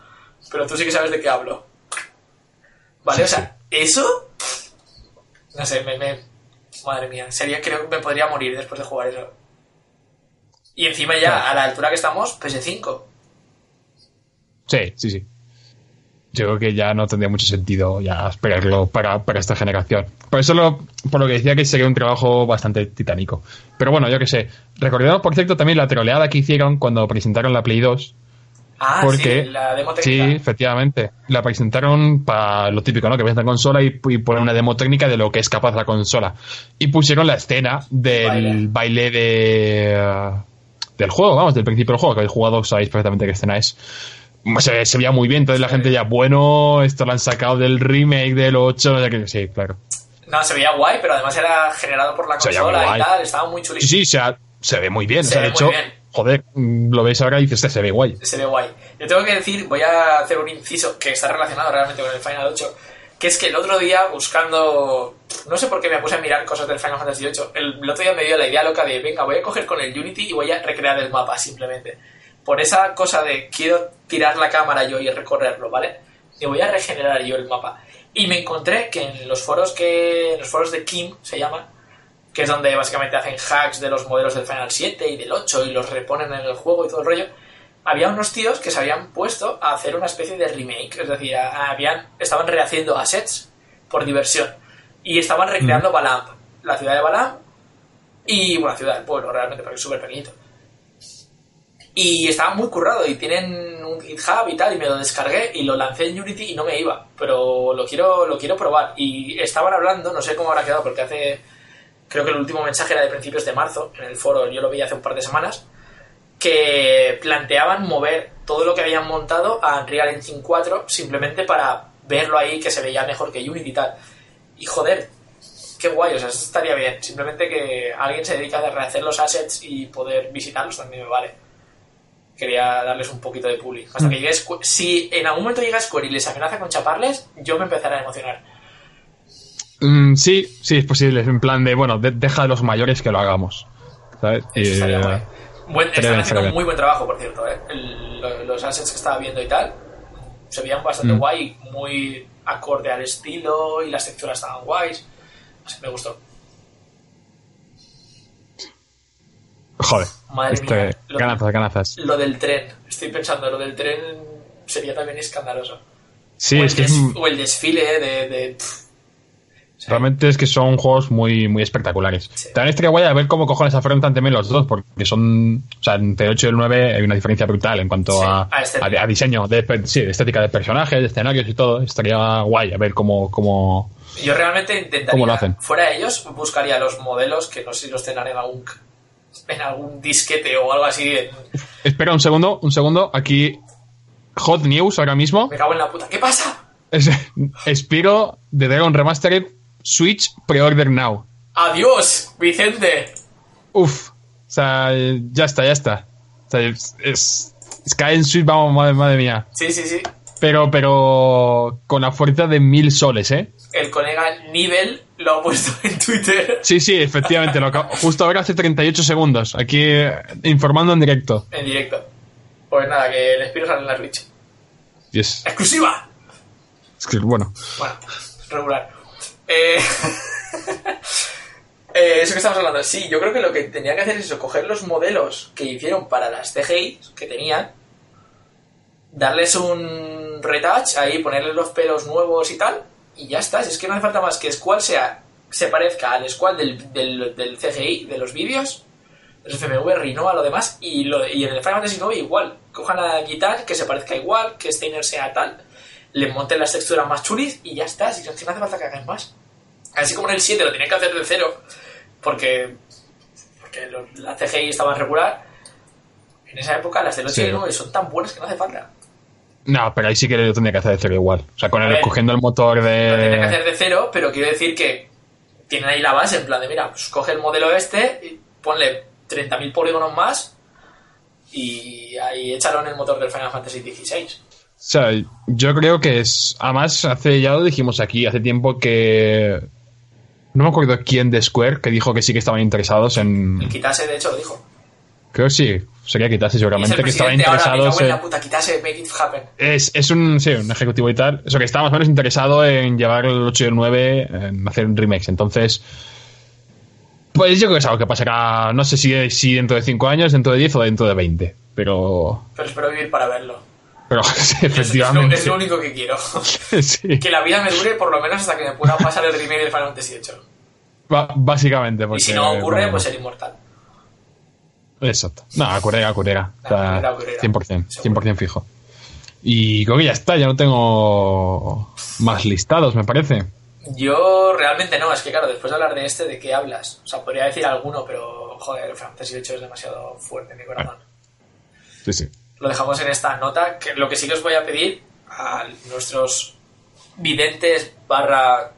Pero tú sí que sabes de qué hablo. ¿Vale? Sí, o sea, eso. No sé, me, me- Madre mía, sería, creo que me podría morir después de jugar eso. Y encima ya, Claro. a la altura que estamos, PS5. Sí, sí, sí. Yo creo que ya no tendría mucho sentido ya esperarlo para, para esta generación. Por eso, lo, por lo que decía que sería un trabajo bastante titánico. Pero bueno, yo qué sé. Recordemos, por cierto, también la troleada que hicieron cuando presentaron la Play 2. Ah, Porque, sí, la demo sí, técnica. efectivamente. La presentaron para lo típico, ¿no? Que la consola y, y ponen una demo técnica de lo que es capaz la consola. Y pusieron la escena del baile, de, eh, del juego, vamos, del principio del juego, que habéis jugado, sabéis perfectamente qué escena es. Se, se veía muy bien, entonces la gente ya, bueno, esto lo han sacado del remake del 8, no sé qué, sí, claro. No, se veía guay, pero además era generado por la consola y tal. Estaba muy chulito. Sí, sí, se, ha- se ve muy bien, Se o sea, ve de hecho, bien. Joder, mm, lo ves ahora y dices, "Este se ve guay. se ve guay. Yo tengo que decir, voy a hacer un inciso que está relacionado realmente con el Final 8, que es que el otro día buscando, no sé por qué me puse a mirar cosas del Final Fantasy 8, el, el otro día me dio la idea loca de, venga, voy a coger con el Unity y voy a recrear el mapa simplemente. Por esa cosa de quiero tirar la cámara yo y recorrerlo, ¿vale? Y voy a regenerar yo el mapa. Y me encontré que en los foros que, en los foros de Kim se llama, que es donde básicamente hacen hacks de los modelos del Final 7 y del 8 y los reponen en el juego y todo el rollo, había unos tíos que se habían puesto a hacer una especie de remake, es decir, habían, estaban rehaciendo assets por diversión y estaban recreando Balamp, la ciudad de Balamp y, bueno, la ciudad del pueblo realmente, porque es súper pequeñito. Y estaba muy currado y tienen un GitHub y tal y me lo descargué y lo lancé en Unity y no me iba, pero lo quiero, lo quiero probar. Y estaban hablando, no sé cómo habrá quedado porque hace, creo que el último mensaje era de principios de marzo, en el foro yo lo vi hace un par de semanas, que planteaban mover todo lo que habían montado a Unreal Engine 4 simplemente para verlo ahí que se veía mejor que Unity y tal. Y joder, qué guay, o sea, eso estaría bien. Simplemente que alguien se dedica a rehacer los assets y poder visitarlos también me vale. Quería darles un poquito de publi. Hasta que llegue Si en algún momento llega Square y les amenaza con chaparles, yo me empezaré a emocionar. Mm, sí, sí, es posible. En plan de, bueno, de- deja a los mayores que lo hagamos. ¿Sabes? Eh. Buen- estaría están haciendo bien. muy buen trabajo, por cierto. ¿eh? El- los assets que estaba viendo y tal se veían bastante Mm. guay, muy acorde al estilo y las texturas estaban guays. Sé, me gustó. Joder. Madre este, mía, lo- ganazas, ganazas. Lo del tren, estoy pensando, lo del tren sería también escandaloso. Sí, o, el es que es, des- o el desfile de. de-. Realmente es que son juegos muy, muy espectaculares. Sí. También estaría guay a ver cómo cojones afrontan también los dos, porque son, o sea, entre el 8 y el 9 hay una diferencia brutal en cuanto Sí, a, a diseño, de, sí, de estética de personajes, de escenarios y todo. Estaría guay a ver cómo, cómo, Yo realmente intentaría. ¿Cómo lo hacen? Fuera de ellos, buscaría los modelos que no sé si los tendrán en algún, en algún disquete o algo así. en- Espera un segundo, un segundo. Aquí, Hot News ahora mismo. Me cago en la puta. ¿Qué pasa? Es, Spiro de Dragon Remastered Switch Pre-Order Now. ¡Adiós, Vicente! Uf. O sea, ya está, ya está. O sea, es, es, es que en Switch, vamos, madre, madre mía. Sí, sí, sí. Pero, pero con la fuerza de mil soles, ¿eh? El colega Nivel lo ha puesto en Twitter. Sí, sí, efectivamente. Lo acabo- justo ahora hace 38 segundos. Aquí eh, informando en directo. En directo. Pues nada, que el Espiro sale en la Switch. Yes. ¡Exclusiva! Es que, bueno. Bueno, regular. Eh, eh, eso que estamos hablando. Sí, yo creo que lo que tenía que hacer es eso, coger los modelos que hicieron para las CGI que tenían, darles un retouch, ahí ponerles los pelos nuevos y tal, y ya está. Es que no hace falta más que Squall sea, se parezca al Squall del, del, del CGI, de los vídeos, el FMV, Rhino, lo demás, y, y en el Final Fantasy IX igual. Cojan a Guitar, que se parezca igual, que Steiner sea tal, le monten las texturas más chulis y ya está. Si no si no hace falta que hagan más. Así como en el 7 lo tenían que hacer de cero, porque, porque la CGI estaba regular. En esa época las del 8 y Sí. el 9 son tan buenas que no hace falta. No, pero ahí sí que lo tendría que hacer de cero igual. O sea, con el ver, cogiendo el motor Lo tienen que de. hacer de cero, pero quiero decir que tienen ahí la base, en plan de, mira, pues coge el modelo este, y ponle 30.000 polígonos más y ahí échalo en el motor del Final Fantasy XVI. Sea, yo creo que es. Además, hace ya lo dijimos aquí, hace tiempo que. No me acuerdo quién de Square que dijo que sí que estaban interesados en. El Kitase, de hecho, lo dijo. Creo que sí, sería Kitase seguramente, que estaban ahora, interesados cago en en. la puta, Kitase, make it happen. Es, es un, sí, un ejecutivo y tal. Eso que estaba más o menos interesado en llevar el 8 y el 9 en hacer remakes. Entonces, pues yo creo que es algo que pasará, no sé si, si dentro de 5 años, dentro de 10 o dentro de 20. Pero, Pero espero vivir para verlo. Pero sí, Es, es lo, efectivamente. es lo único que quiero. sí, que la vida me dure por lo menos hasta que me pueda pasar el remake del Final Fantasy VIII. ba- básicamente. Y si no ocurre, bueno, pues ser inmortal. Exacto. No, Curega, Curega. Nah, Está Curega, Curega. 100%, Seguro. 100% fijo. Y creo que ya está, ya no tengo más listados, me parece. Yo realmente no, es que claro, después de hablar de este, ¿de qué hablas? O sea, podría decir alguno, pero joder, el Fantasy VIII es demasiado fuerte en mi corazón. Sí, sí. Lo dejamos en esta nota, que lo que sí que os voy a pedir a nuestros videntes barra...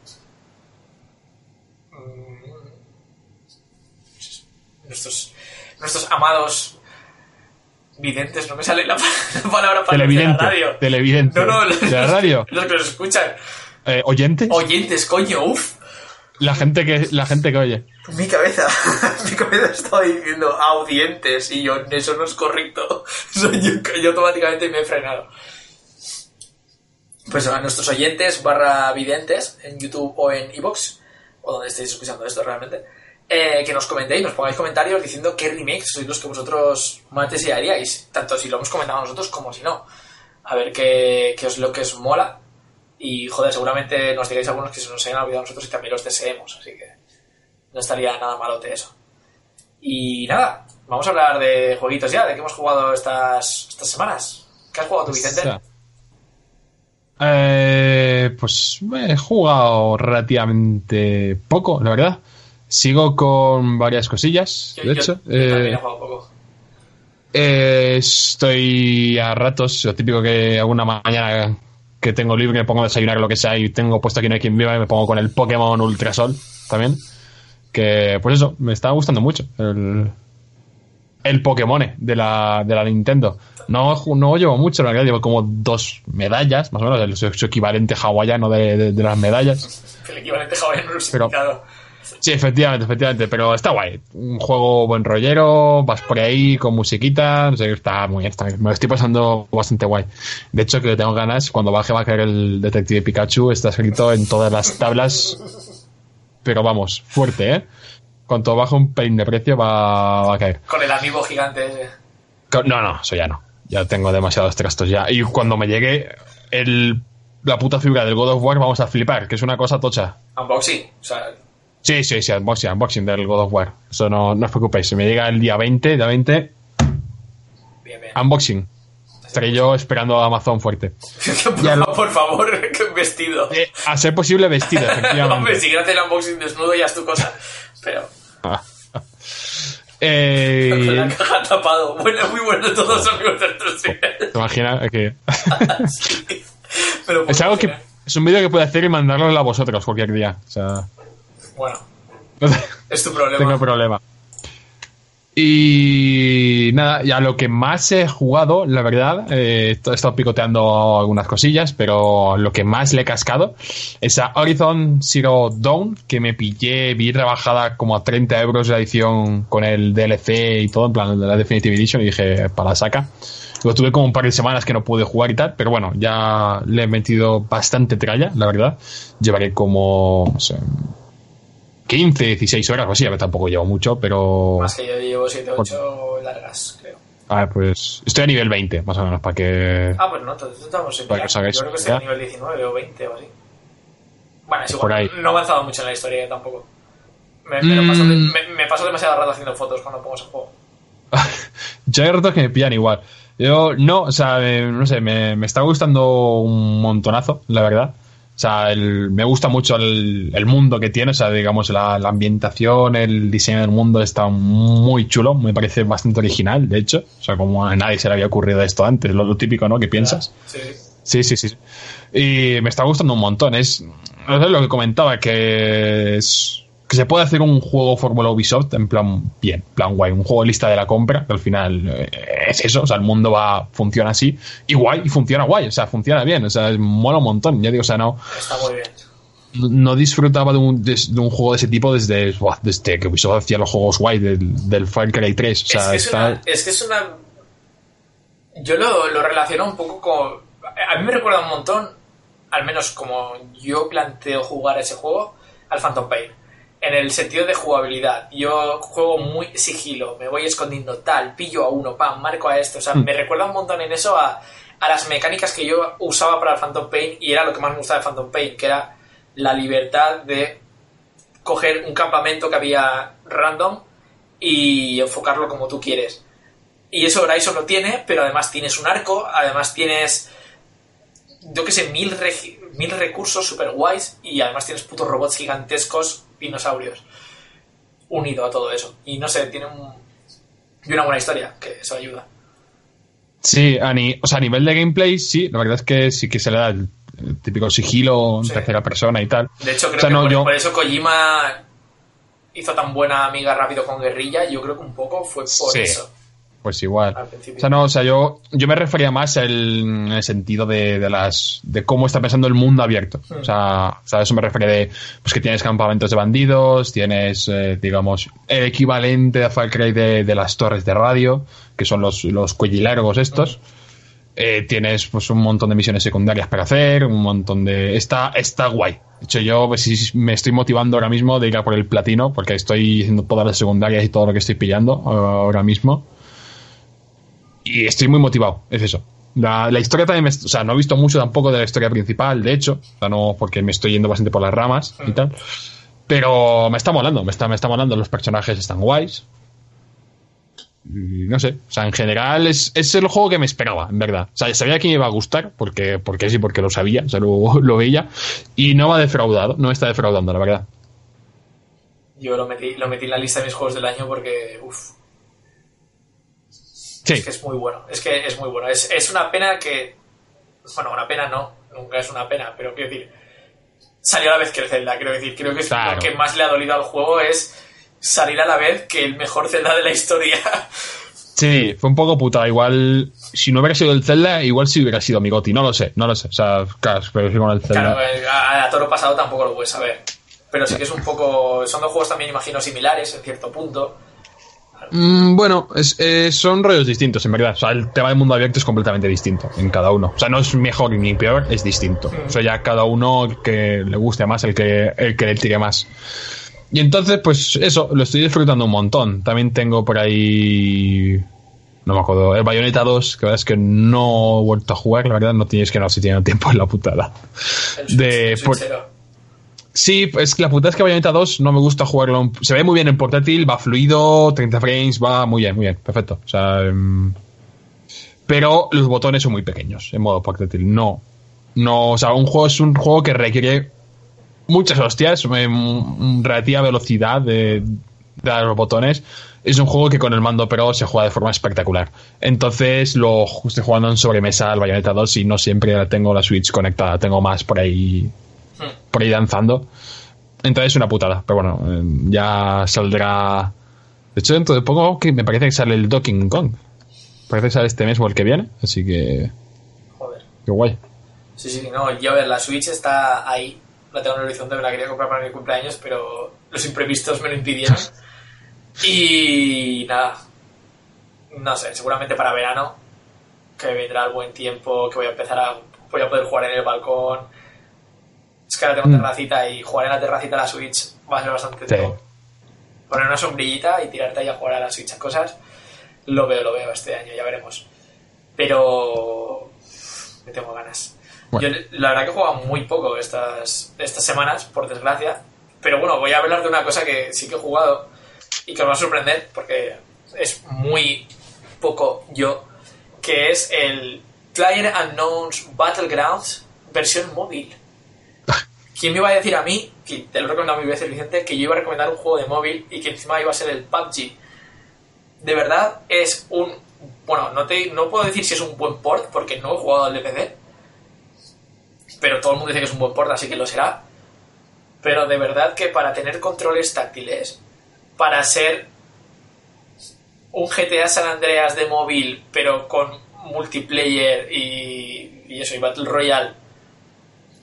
mm, Nuestros, nuestros amados videntes, no me sale la, pa- la palabra para de la Televidente. radio. Televidente. No, no, los, ¿De la radio? los que nos escuchan. Eh, ¿Oyentes? Oyentes, coño, uff. La gente que la gente que oye. Mi cabeza, mi cabeza estaba diciendo audientes y yo, eso no es correcto. Yo, yo automáticamente me he frenado. Pues a nuestros oyentes barra videntes en YouTube o en iVoox, o donde estéis escuchando esto realmente, eh, que nos comentéis, nos pongáis comentarios diciendo qué remakes sois los que vosotros más desearíais, tanto si lo hemos comentado nosotros como si no. A ver qué, qué es lo que os mola. Y joder, seguramente nos digáis algunos que se nos hayan olvidado a nosotros y también los deseemos, así que no estaría nada malote eso. Y nada, vamos a hablar de jueguitos ya, de qué hemos jugado estas, estas semanas. ¿Qué has jugado tú, Vicente? O sea, eh, pues he jugado relativamente poco, la verdad. Sigo con varias cosillas, Yo- de yo- hecho. yo también Eh, he jugado poco. eh, estoy a ratos, lo típico que alguna mañana que tengo libre me pongo a desayunar lo que sea y tengo puesto aquí no hay quien viva y me pongo con el Pokémon Ultrasol también. Que pues eso, me está gustando mucho. El, el Pokémon de la, de la Nintendo. No, no llevo mucho, la verdad, llevo como dos medallas, más o menos, el, su, su equivalente hawaiano de, de- de las medallas. El equivalente hawaiano no Pero-. Sí, efectivamente, efectivamente, pero está guay. Un juego buen rollero, vas por ahí con musiquita, no sé, está muy bien, está- me lo estoy pasando bastante guay. De hecho, que tengo ganas, cuando baje va a caer el Detective Pikachu, está escrito en todas las tablas, pero vamos, fuerte, ¿eh? Cuanto baje un pelín de precio va, va a caer. Con el amigo gigante ese. No, no, eso ya no. Ya tengo demasiados trastos ya. Y cuando me llegue el, la puta figura del God of War, vamos a flipar, que es una cosa tocha. Unboxing. O sea, Sí, sí, sí, unboxing, unboxing del God of War. Eso no, no os preocupéis. Si me llega el día 20, día 20, bien, bien. unboxing. Estaré yo esperando a Amazon fuerte. por, lo- por favor, que vestido. Eh, a ser posible vestido, Hombre, efectivamente. si quieres hacer el unboxing desnudo ya es tu cosa. Pero con la eh, caja tapado. Bueno, muy bueno todos amigos del 3 ¿Te imaginas que Pero es algo que es un vídeo que puedo hacer y mandároslo a vosotros cualquier día? O sea, Bueno, no es tu problema. tengo problema. Y nada, ya lo que más he jugado, la verdad, eh, he estado picoteando algunas cosillas, pero lo que más le he cascado es a Horizon Zero Dawn, que me pillé, vi rebajada como a 30 euros la edición con el DLC y todo, en plan de la Definitive Edition, y dije, para la saca. Lo tuve como un par de semanas que no pude jugar y tal, pero bueno, ya le he metido bastante tralla, la verdad. Llevaré como, no sé, 15, 16 horas o así, a ver, tampoco llevo mucho, pero... Más que yo llevo 7 8 largas, creo. A ver, pues estoy a nivel 20, más o menos, para que... Ah, pues no, entonces estamos en Para que os hagáis Yo creo que estoy a nivel 19 o 20 o así. Bueno, es Por igual. ahí. No he avanzado mucho en la historia tampoco. Me, me Mm. paso de- me- me paso demasiado rato haciendo fotos cuando pongo ese juego. Yo hay ratos que me pillan igual. Yo no, o sea, no sé, me, me está gustando un montonazo, la verdad. O sea, el- me gusta mucho el, el mundo que tiene, o sea, digamos, la, la ambientación, el diseño del mundo está muy chulo, me parece bastante original, de hecho. O sea, como a nadie se le había ocurrido esto antes, lo, lo típico, ¿no? ¿Qué piensas? Sí. Sí, sí, sí. Y me está gustando un montón. Es, no sé lo que comentaba, que es que se puede hacer un juego Fórmula Ubisoft en plan bien, en plan guay, un juego de lista de la compra, que al final eh, es eso, o sea, el mundo va, funciona así, y guay, y funciona guay, o sea, funciona bien, o sea, mola un montón, ya digo, o sea, no, Está muy bien. no disfrutaba de un, de, de un juego de ese tipo desde, buah, desde que Ubisoft hacía los juegos guay del, del Far Cry 3, o sea, es, que es, está... una, es que es una. Yo lo, lo relaciono un poco con. A mí me recuerda un montón, al menos como yo planteo jugar ese juego, al Phantom Pain. En el sentido de jugabilidad. Yo juego muy sigilo, me voy escondiendo tal, pillo a uno, pam, marco a esto. O sea, Hmm. me recuerda un montón en eso a, a las mecánicas que yo usaba para el Phantom Pain y era lo que más me gustaba de Phantom Pain, que era la libertad de coger un campamento que había random y enfocarlo como tú quieres. Y eso Horizon lo tiene, pero además tienes un arco, además tienes, yo que sé, mil, mil recursos super guays y además tienes putos robots gigantescos, dinosaurios, unido a todo eso. Y no sé, tiene un, y una buena historia, que eso ayuda. Sí, a, ni- o sea, a nivel de gameplay, sí, la verdad es que sí que se le da el, el típico sigilo en Sí. tercera persona y tal. De hecho, creo O sea, que no, por, yo- por eso Kojima hizo tan buena amiga rápido con Guerrilla, yo creo que un poco fue por Sí. eso. Pues igual. O sea, no, o sea, yo, yo me refería más en el sentido de, de las de cómo está pensando el mundo abierto. Mm. O sea, o sea, eso me refiere de pues que tienes campamentos de bandidos, tienes, eh, digamos, el equivalente a Far Cry de, de las torres de radio, que son los, los cuellilargos estos. Eh, tienes pues un montón de misiones secundarias para hacer, un montón de... Está, está guay. De hecho, yo pues, me estoy motivando ahora mismo de ir a por el platino, porque estoy haciendo todas las secundarias y todo lo que estoy pillando eh, ahora mismo. Y estoy muy motivado, es eso. La, la historia también me... O sea, no he visto mucho tampoco de la historia principal, de hecho. O sea, no porque me estoy yendo bastante por las ramas y tal. Pero me está molando, me está, me está molando. Los personajes están guays. No sé, o sea, en general es, es el juego que me esperaba, en verdad. O sea, sabía que me iba a gustar, porque, porque sí, porque lo sabía, o sea, lo, lo veía. Y no me ha defraudado, no me está defraudando, la verdad. Yo lo metí, lo metí en la lista de mis juegos del año porque, uff, Sí, es que es muy bueno. Es que es muy bueno. Es, es una pena que. Bueno, una pena no. Nunca es una pena, pero quiero decir. Salió a la vez que el Zelda, quiero decir. Creo que es Claro. lo que más le ha dolido al juego es salir a la vez que el mejor Zelda de la historia. sí, fue un poco puta. Igual, si no hubiera sido el Zelda, igual si hubiera sido mi Goti, no lo sé, no lo sé. O sea, claro, pero sí con el Zelda. claro, eh, a, a Toro pasado tampoco lo puedes saber. Pero sí que es un poco. Son dos juegos también, imagino, similares en cierto punto. Mm, bueno, es- eh, son rollos distintos, en verdad. O sea, el tema del mundo abierto es completamente distinto en cada uno. O sea, no es mejor ni peor, es distinto. O sea, ya cada uno el que le guste más, el que, el que le tire más. Y entonces, pues eso, lo estoy disfrutando un montón. También tengo por ahí. No me acuerdo. El Bayonetta 2, que la verdad es que no he vuelto a jugar, la verdad, no tienes que no si tiene tiempo en la putada. El De- por-. Sí, es que la puta es que Bayonetta 2 no me gusta jugarlo. Se ve muy bien en portátil, va fluido, 30 frames, va muy bien, muy bien, perfecto. O sea, em, pero los botones son muy pequeños en modo portátil. No, no, o sea, un juego es un juego que requiere muchas hostias, em, relativa velocidad de, de los botones. Es un juego que con el mando Pro se juega de forma espectacular. Entonces lo estoy jugando en sobremesa al Bayonetta 2 y no siempre tengo la Switch conectada, tengo más por ahí por ahí danzando. Entonces es una putada. Pero bueno, eh, ya saldrá. De hecho, dentro de poco que me parece que sale el Docking Kong. Parece que sale este mes o el que viene. Así que. Joder. Qué guay. Sí, sí, no, yo a ver, la Switch está ahí. La tengo en el horizonte, me la quería comprar para mi cumpleaños, pero los imprevistos me lo impidieron. Y nada, no sé, seguramente para verano, que vendrá el buen tiempo, que voy a empezar a. Voy a poder jugar en el balcón. Es que ahora tengo Mm. terracita y jugar en la terracita a la Switch va a ser bastante Sí. top. Poner una sombrillita y tirarte ahí a jugar a la Switch a cosas, lo veo, lo veo este año, ya veremos. Pero. Me tengo ganas. Bueno. Yo la verdad que he jugado muy poco estas, estas semanas, por desgracia. Pero bueno, voy a hablar de una cosa que sí que he jugado y que os va a sorprender porque es muy poco yo, que es el Player Unknown's Battlegrounds versión móvil. ¿Quién me iba a decir a mí, que te lo he recomendado mil veces Vicente, que yo iba a recomendar un juego de móvil y que encima iba a ser el PUBG? De verdad es un... Bueno, no, te, no puedo decir si es un buen port porque no he jugado al DPC, pero todo el mundo dice que es un buen port, así que lo será. pero de verdad que para tener controles táctiles, para ser un GTA San Andreas de móvil, pero con multiplayer y, y eso, y Battle Royale,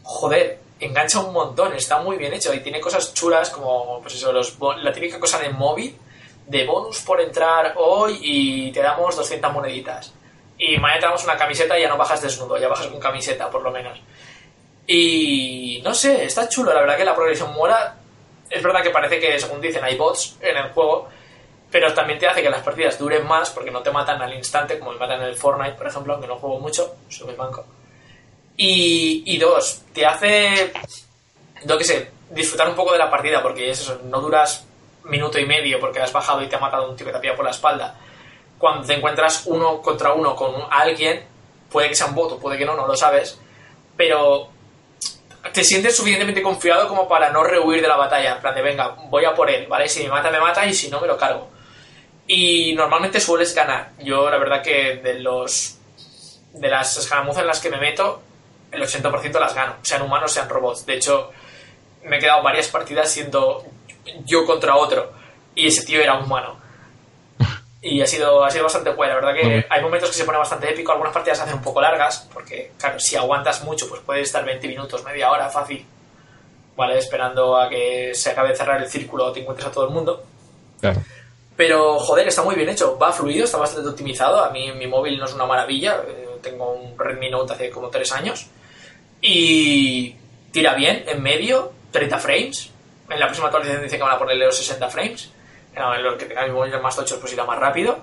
joder, engancha un montón, está muy bien hecho y tiene cosas chulas como, pues eso, los, la típica cosa de móvil, de bonus por entrar hoy y te damos 200 moneditas. Y mañana te damos una camiseta y ya no bajas desnudo, ya bajas con camiseta por lo menos. Y no sé, está chulo, la verdad que la progresión mola. Es verdad que parece que, según dicen, hay bots en el juego, pero también te hace que las partidas duren más porque no te matan al instante, como me matan en el Fortnite, por ejemplo, aunque no juego mucho, muy banco. Y, y dos, te hace, yo qué sé, disfrutar un poco de la partida, porque es eso, no duras minuto y medio porque has bajado y te ha matado un tío que te ha pillado por la espalda. Cuando te encuentras uno contra uno con alguien, puede que sea un voto, puede que no, no lo sabes, pero te sientes suficientemente confiado como para no rehuir de la batalla, en plan de venga, voy a por él, ¿vale? Si me mata, me mata y si no, me lo cargo. Y normalmente sueles ganar. Yo, la verdad, que de los de las escaramuzas en las que me meto, el 80% las gano, sean humanos, sean robots. De hecho, me he quedado varias partidas siendo yo contra otro y ese tío era humano. Y ha sido, ha sido bastante guay, la verdad que hay momentos que se pone bastante épico, algunas partidas se hacen un poco largas, porque claro, si aguantas mucho, pues puedes estar 20 minutos, media hora, fácil, ¿vale? Esperando a que se acabe de cerrar el círculo o te encuentres a todo el mundo. Claro. Pero, joder, está muy bien hecho. Va fluido, está bastante optimizado. A mí mi móvil no es una maravilla. eh, Tengo un Redmi Note hace como 3 años. Y tira bien, en medio, 30 frames. En la próxima actualización dice que van a ponerle los 60 frames. En los que tenga mi móvil más tochos pues irá más rápido.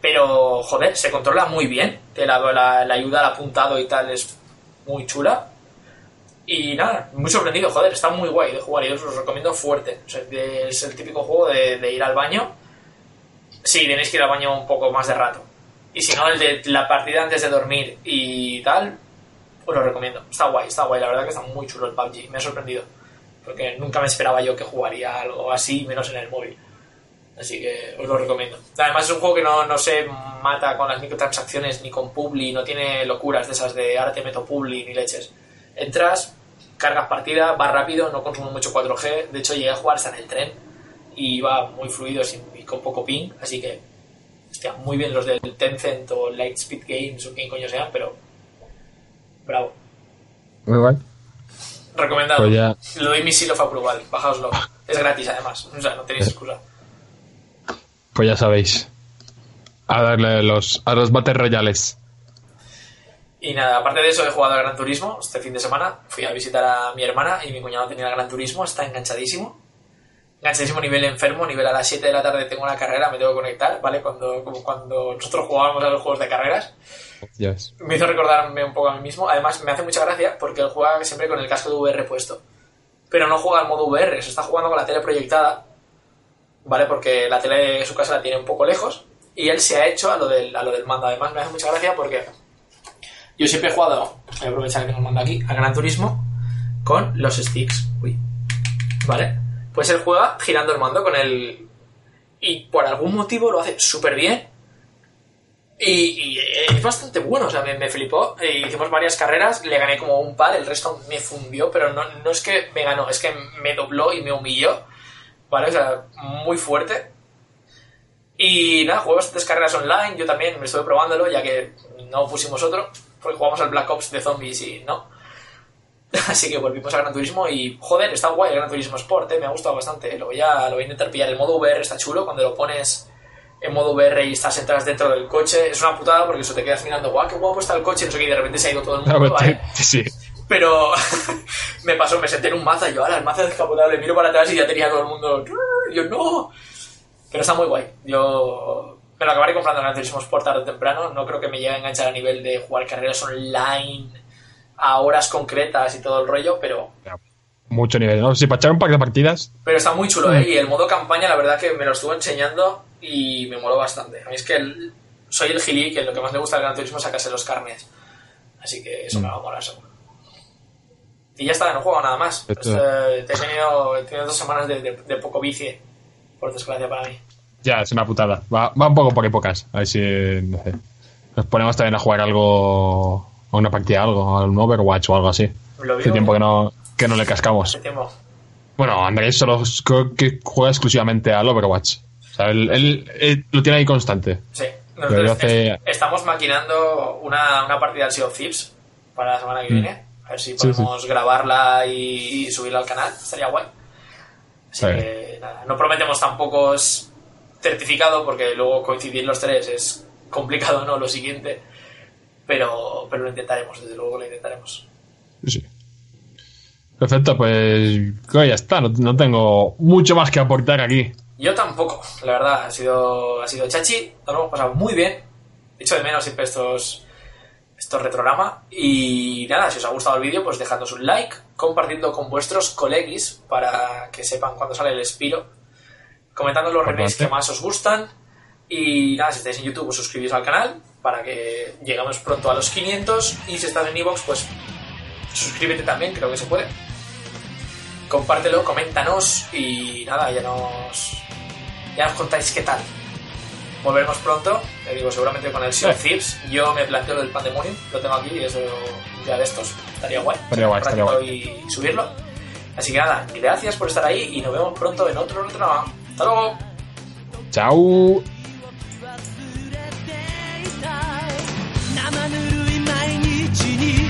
Pero, joder, se controla muy bien. La, la- la ayuda al apuntado y tal es muy chula. Y nada, muy sorprendido, joder, está muy guay de jugar y os lo recomiendo fuerte. O sea, es el típico juego de, de ir al baño. Sí, tenéis que ir al baño un poco más de rato. Y si no, el de la partida antes de dormir y tal, os lo recomiendo. Está guay, está guay, la verdad que está muy chulo el PUBG, me ha sorprendido. Porque nunca me esperaba yo que jugaría algo así, menos en el móvil. Así que os lo recomiendo. Además es un juego que no, no se mata con las microtransacciones ni con Publi, no tiene locuras de esas de ahora te meto Publi ni leches. Entras, cargas partida, va rápido, no consume mucho 4G. De hecho llegué a jugar hasta en el tren y va muy fluido sin, y con poco ping. Así que, hostia, muy bien los del Tencent o Lightspeed Games o quien coño sean, pero bravo. Muy guay. Recomendado. Pues ya. Lo doy mi of approval, bajaoslo. Es gratis además, o sea, no tenéis excusa. Pues ya sabéis. A darle los, a los Battle Royales. Y nada, aparte de eso he jugado al Gran Turismo este fin de semana. Fui a visitar a mi hermana y mi cuñado tenía el Gran Turismo, está enganchadísimo. Enganchadísimo nivel enfermo, nivel a las 7 de la tarde tengo una carrera, me tengo que conectar, ¿vale? Cuando, como cuando nosotros jugábamos a los juegos de carreras. Me hizo recordarme un poco a mí mismo. Además, me hace mucha gracia porque él juega siempre con el casco de VR puesto. Pero no juega al modo VR, se está jugando con la tele proyectada, ¿vale? Porque la tele de su casa la tiene un poco lejos. Y él se ha hecho a lo del, a lo del mando. Además, me hace mucha gracia porque yo siempre he jugado, voy a aprovechar que el mando aquí, a Gran Turismo con los sticks. Uy. ¿Vale? Pues él juega girando el mando con el... Y por algún motivo lo hace súper bien. Y, y es bastante bueno, o sea, me, me flipó. E hicimos varias carreras, le gané como un par, el resto me fundió, pero no, no es que me ganó, es que me dobló y me humilló. ¿Vale? O sea, muy fuerte. Y nada, jugué bastantes carreras online, yo también me estuve probándolo, ya que no pusimos otro, porque jugamos al Black Ops de zombies y no. Así que volvimos a Gran Turismo y, joder, está guay el Gran Turismo Sport, ¿eh? me ha gustado bastante. Lo voy, a, lo voy a intentar pillar. El modo VR está chulo, cuando lo pones en modo VR y estás entras dentro del coche, es una putada porque eso te quedas mirando, guau, qué guapo está el coche, no sé qué, y de repente se ha ido todo el mundo, ¿vale? Sí. Pero me pasó, me senté en un maza y yo, ahora el maza descapotable, miro para atrás y ya tenía todo el mundo. Yo, no. Pero está muy guay. Yo me lo acabaré comprando en Gran Turismo Sport tarde o temprano. No creo que me llegue a enganchar a nivel de jugar carreras online a horas concretas y todo el rollo, pero, Mucho nivel, ¿no? Sí, para echar un par de partidas. pero está muy chulo, ¿eh? Y el modo campaña, la verdad que me lo estuvo enseñando y me moló bastante. A mí es que el- soy el gilí que lo que más le gusta del Gran Turismo es sacarse los carnes. Así que eso me va a molar seguro. Y ya está, no juego nada más. Esto- Este, he, tenido, he tenido dos semanas de, de- de poco bici, por desgracia para mí. Ya, es una putada. Va, va un poco por épocas. A ver si, no sé. Nos ponemos también a jugar algo, a una partida algo, a un Overwatch o algo así. Lo Hace tiempo que no, que no le cascamos. hace tiempo. Bueno, Andrés solo creo que juega exclusivamente al Overwatch. Sea, él, él- él lo tiene ahí constante. Sí. Pero hace- est- estamos maquinando una, una partida al Sea of Thieves para la semana que viene. A ver si Mm. Sí, podemos grabarla y, y subirla al canal. Estaría guay. Así Sí. que nada, no prometemos tampoco certificado porque luego coincidir los tres es complicado, ¿no? Lo siguiente. Pero, pero lo intentaremos, desde luego lo intentaremos. Sí. Perfecto, pues ya está. No, no tengo mucho más que aportar aquí. Yo tampoco, la verdad, ha sido, ha sido chachi, nos lo hemos pasado muy bien. Echo de menos siempre estos, estos retrograma. Y nada, si os ha gustado el vídeo, pues dejadnos un like, compartiendo con vuestros colegis para que sepan cuándo sale el Espiro, comentando los remakes que más os gustan. Y nada, si estáis en YouTube, pues suscribís al canal para que lleguemos pronto a los 500. Y si estás en Evox, pues suscríbete también, creo que se puede. Compártelo, coméntanos y nada, ya nos, ya nos contáis qué tal. Volveremos pronto, te digo, seguramente con el Sea of Sí. Thieves. Yo me planteo el Pandemonium, lo tengo aquí, eso ya de estos, estaría guay. Estaría guay, estaría Ratito Y subirlo. Así que nada, gracias por estar ahí y nos vemos pronto en otro programa. Hasta luego. Chao. 生ぬるい毎日に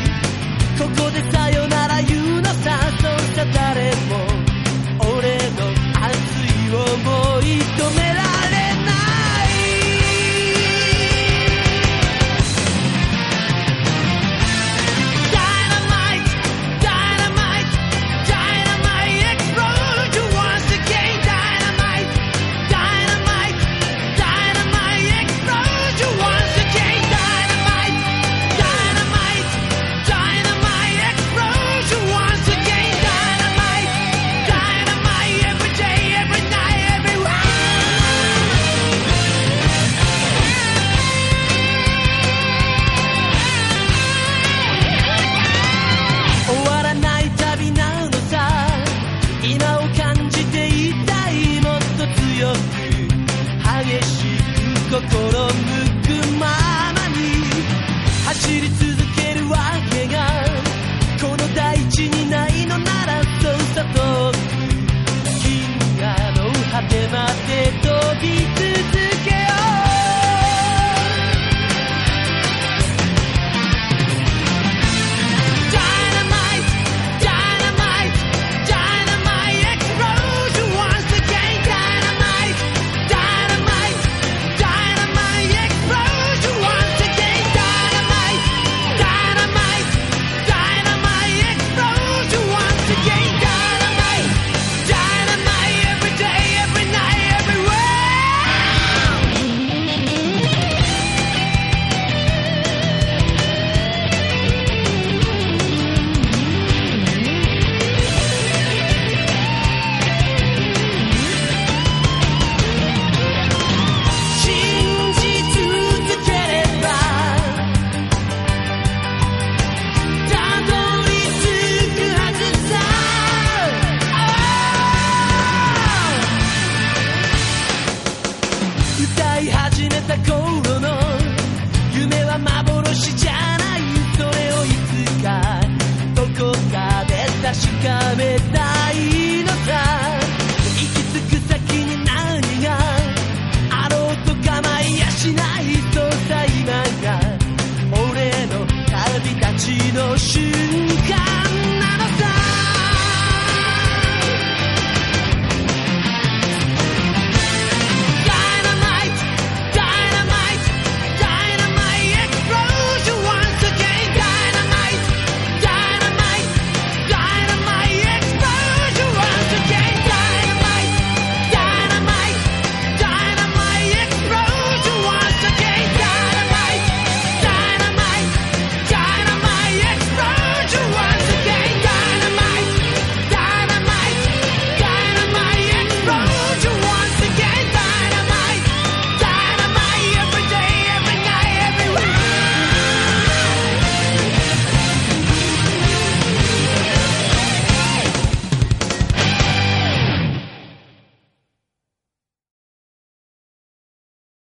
ここでさよなら言うのさそうした誰も俺の vivo voy, tomé la